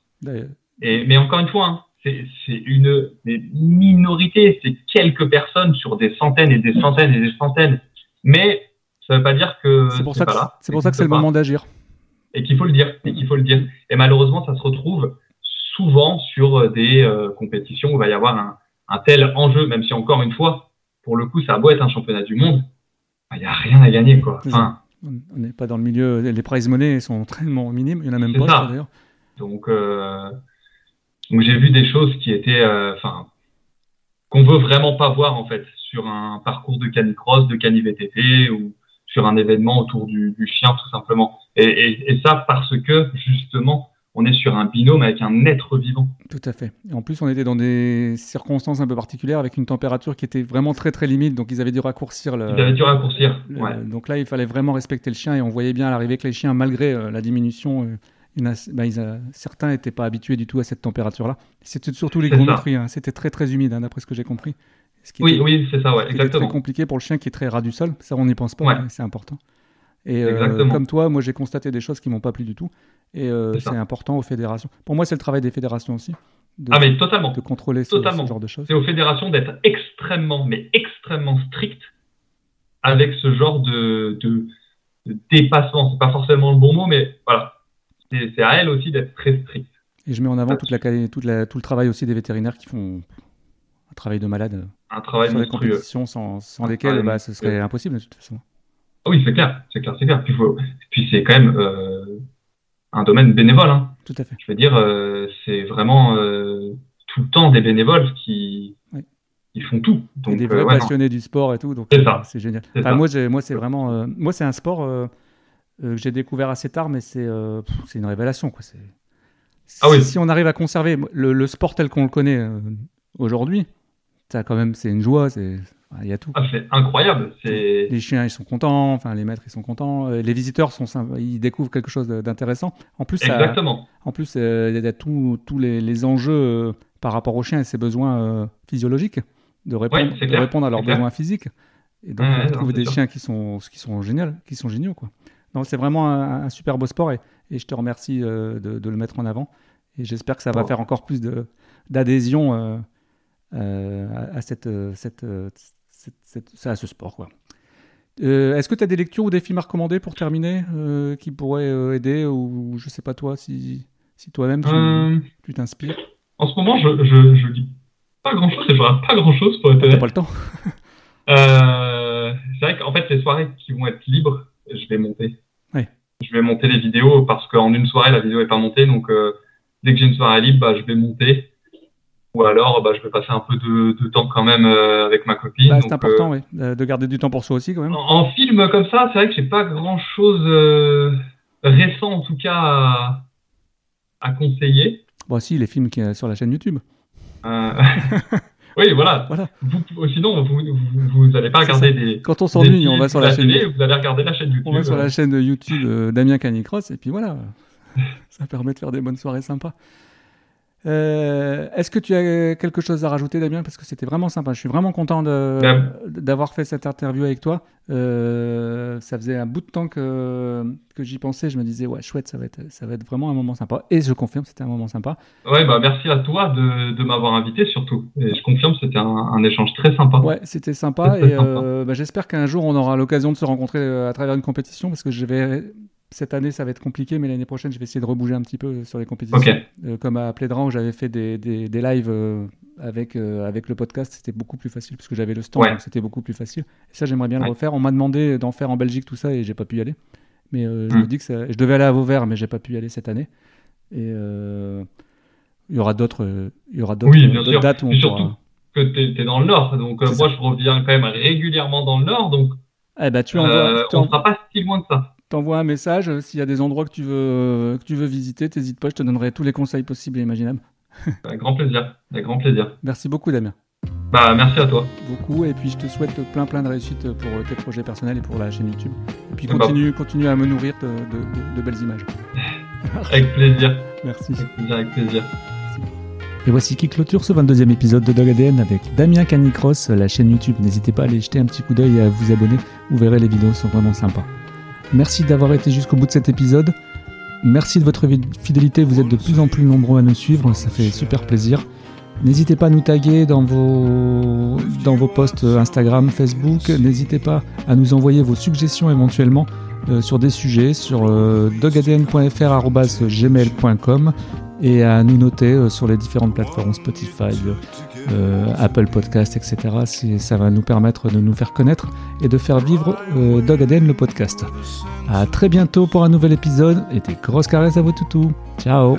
Et, mais encore une fois, hein, c'est une, minorité, c'est quelques personnes sur des centaines et des centaines et des centaines. Mais ça ne veut pas dire que c'est pour, ça que c'est pour ça que c'est le moment d'agir et qu'il faut le dire, et qu'il faut le dire. Et malheureusement, ça se retrouve souvent sur des euh, compétitions où il va y avoir un, un, tel enjeu, même si encore une fois, pour le coup, ça a beau être un championnat du monde, bah, il n'y a rien à gagner, quoi. Enfin, on n'est pas dans le milieu, les prize money sont très minimes, il n'y en a même pas d'ailleurs. Donc, euh, donc j'ai vu des choses qui étaient, euh, enfin, qu'on veut vraiment pas voir en fait sur un parcours de canicross, de canivtt ou sur un événement autour du, chien tout simplement. Et, ça parce que justement, on est sur un binôme avec un être vivant. Tout à fait. Et en plus, on était dans des circonstances un peu particulières avec une température qui était vraiment très très limite, donc ils avaient dû raccourcir le. Ils avaient dû raccourcir. ouais. Donc là, il fallait vraiment respecter le chien et on voyait bien à l'arrivée que les chiens, malgré euh, la diminution, euh, une bah, ils a- certains n'étaient pas habitués du tout à cette température-là. C'était surtout les gros hein. C'était très très humide, hein, d'après ce que j'ai compris. Ce qui Oui, était- oui, c'est ça, ouais, exactement. très compliqué pour le chien qui est très ras du sol. Ça, on n'y pense pas, Ouais. c'est important. Et euh, comme toi, moi, j'ai constaté des choses qui m'ont pas plu du tout. Et euh, C'est important aux fédérations. Pour moi, c'est le travail des fédérations aussi. De, Ah, mais totalement. de contrôler ce, Totalement. ce genre de choses. C'est aux fédérations d'être extrêmement, mais extrêmement strictes avec ce genre de, de, de dépassement. C'est pas forcément le bon mot, mais voilà. C'est à elles aussi d'être très strictes. Et je mets en avant toute la, toute la- tout le travail aussi des vétérinaires qui font un travail de malade Un travail sur les compétitions sans, sans lesquelles bah, ce serait impossible de toute façon. Ah oui, c'est clair, c'est clair, c'est clair. Puis, faut- puis c'est quand même euh, un domaine bénévole. Hein. Tout à fait. Je veux dire, euh, c'est vraiment euh, tout le temps des bénévoles qui Oui. ils font tout. Et des vrais ouais, non. passionnés du sport et tout, donc C'est ça. c'est génial. C'est Enfin, ça. moi, c'est vraiment, moi, c'est un sport que j'ai découvert assez tard, mais c'est, une révélation, quoi. C'est, Ah oui. si, on arrive à conserver le, le sport tel qu'on le connaît aujourd'hui, ça quand même, c'est une joie. C'est, il y a tout. Ah, c'est incroyable. C'est Les chiens, ils sont contents. Enfin, les maîtres, ils sont contents. euh, Les visiteurs sont, ils découvrent quelque chose d'intéressant. En plus, ça, exactement. en plus, euh, il y a tous les, les enjeux euh, par rapport aux chiens et ses besoins physiologiques, de répondre, de répondre à leurs besoins physiques. Et donc, Ouais, on trouve non, des sûr. chiens qui sont, qui sont géniaux, qui sont géniaux, quoi. Donc, c'est vraiment un, un super beau sport et, et je te remercie de, de le mettre en avant. Et j'espère que ça va faire encore plus de- d'adhésion euh, euh, à, cette, cette, cette- à ce sport, quoi. Euh, Est-ce que tu as des lectures ou des films à recommander pour terminer euh, qui pourraient euh, aider ou je sais pas toi si, si toi-même tu t'inspires? En ce moment, je, je, je lis pas grand chose et je regarde pas grand chose pour être honnête. pas le temps? C'est vrai qu'en fait, les soirées qui vont être libres, je vais monter. Ouais. Je vais monter les vidéos parce qu'en une soirée, la vidéo est pas montée. Donc, dès que j'ai une soirée libre, bah, je vais monter. Ou alors, bah, je vais passer un peu de, de temps quand même euh, avec ma copine. Bah, C'est important euh, oui, euh, de garder du temps pour soi aussi quand même. en, en film comme ça, c'est vrai que j'ai pas grand chose récent en tout cas à, à conseiller. Bon si les films qui sont sur la chaîne YouTube. Euh, oui, voilà. Voilà. Vous, sinon, vous, vous, vous allez pas regarder des. Quand on s'ennuie, on va sur la chaîne. télé, vous allez regarder la chaîne YouTube. On va sur la chaîne YouTube euh, Damien Canicross et puis voilà, ça permet de faire des bonnes soirées sympas. Euh, Est-ce que tu as quelque chose à rajouter, Damien? Parce que c'était vraiment sympa. Je suis vraiment content d'avoir fait cette interview avec toi. Euh, ça faisait un bout de temps que, que j'y pensais. Je me disais, ouais, chouette, ça va, être, ça va être vraiment un moment sympa. Et je confirme, c'était un moment sympa. Ouais, bah merci à toi de, de m'avoir invité surtout. Et je confirme, c'était un, un échange très sympa. Ouais, c'était sympa. Et sympa. euh, bah, j'espère qu'un jour, on aura l'occasion de se rencontrer euh, à travers une compétition. Parce que je vais. Cette année, ça va être compliqué, mais l'année prochaine, je vais essayer de rebouger un petit peu sur les compétitions. Ok. Euh, comme à Plédran, où j'avais fait des, des, des lives euh, avec, euh, avec le podcast, c'était beaucoup plus facile, parce que j'avais le stand, Ouais. donc c'était beaucoup plus facile. Et ça, j'aimerais bien le refaire. On m'a demandé d'en faire en Belgique, tout ça, et j'ai pas pu y aller. Mais euh, je Mm. me dis que ça- je devais aller à Vauvert, mais j'ai pas pu y aller cette année. Et euh, il y aura d'autres euh, il y aura d'autres Oui, dates où on surtout, pourra- que tu es, dans le Nord. Donc, euh, moi, je reviens quand même régulièrement dans le Nord. Donc, Eh ben, tu envoies, euh, tu on ne sera pas si loin de ça. T'envoies un message. euh, S'il y a des endroits que tu veux, euh, que tu veux visiter, t'hésites pas, je te donnerai tous les conseils possibles et imaginables. Avec grand plaisir. Avec grand plaisir. Merci beaucoup, Damien. Bah, merci à toi. beaucoup et puis je te souhaite plein plein de réussite pour tes projets personnels et pour la chaîne YouTube. Et puis continue, continue à me nourrir de, de- de- de belles images. Avec plaisir. Merci. Avec plaisir, avec plaisir. Et voici qui clôture ce 22e épisode de Dog ADN avec Damien Canicross, la chaîne YouTube. N'hésitez pas à aller jeter un petit coup d'œil et à vous abonner. Vous verrez, les vidéos sont vraiment sympas. Merci d'avoir été jusqu'au bout de cet épisode. Merci de votre fidélité. Vous êtes de plus en plus nombreux à nous suivre. Ça fait super plaisir. N'hésitez pas à nous taguer dans vos, posts Instagram, Facebook. N'hésitez pas à nous envoyer vos suggestions éventuellement euh, sur des sujets sur euh, dogadn.fr.gmail.com et à nous noter euh, sur les différentes plateformes Spotify, euh, Apple Podcast, etc. Ça va nous permettre de nous faire connaître et de faire vivre euh, Dog ADN le podcast. À très bientôt pour un nouvel épisode et des grosses caresses à vos toutous. Ciao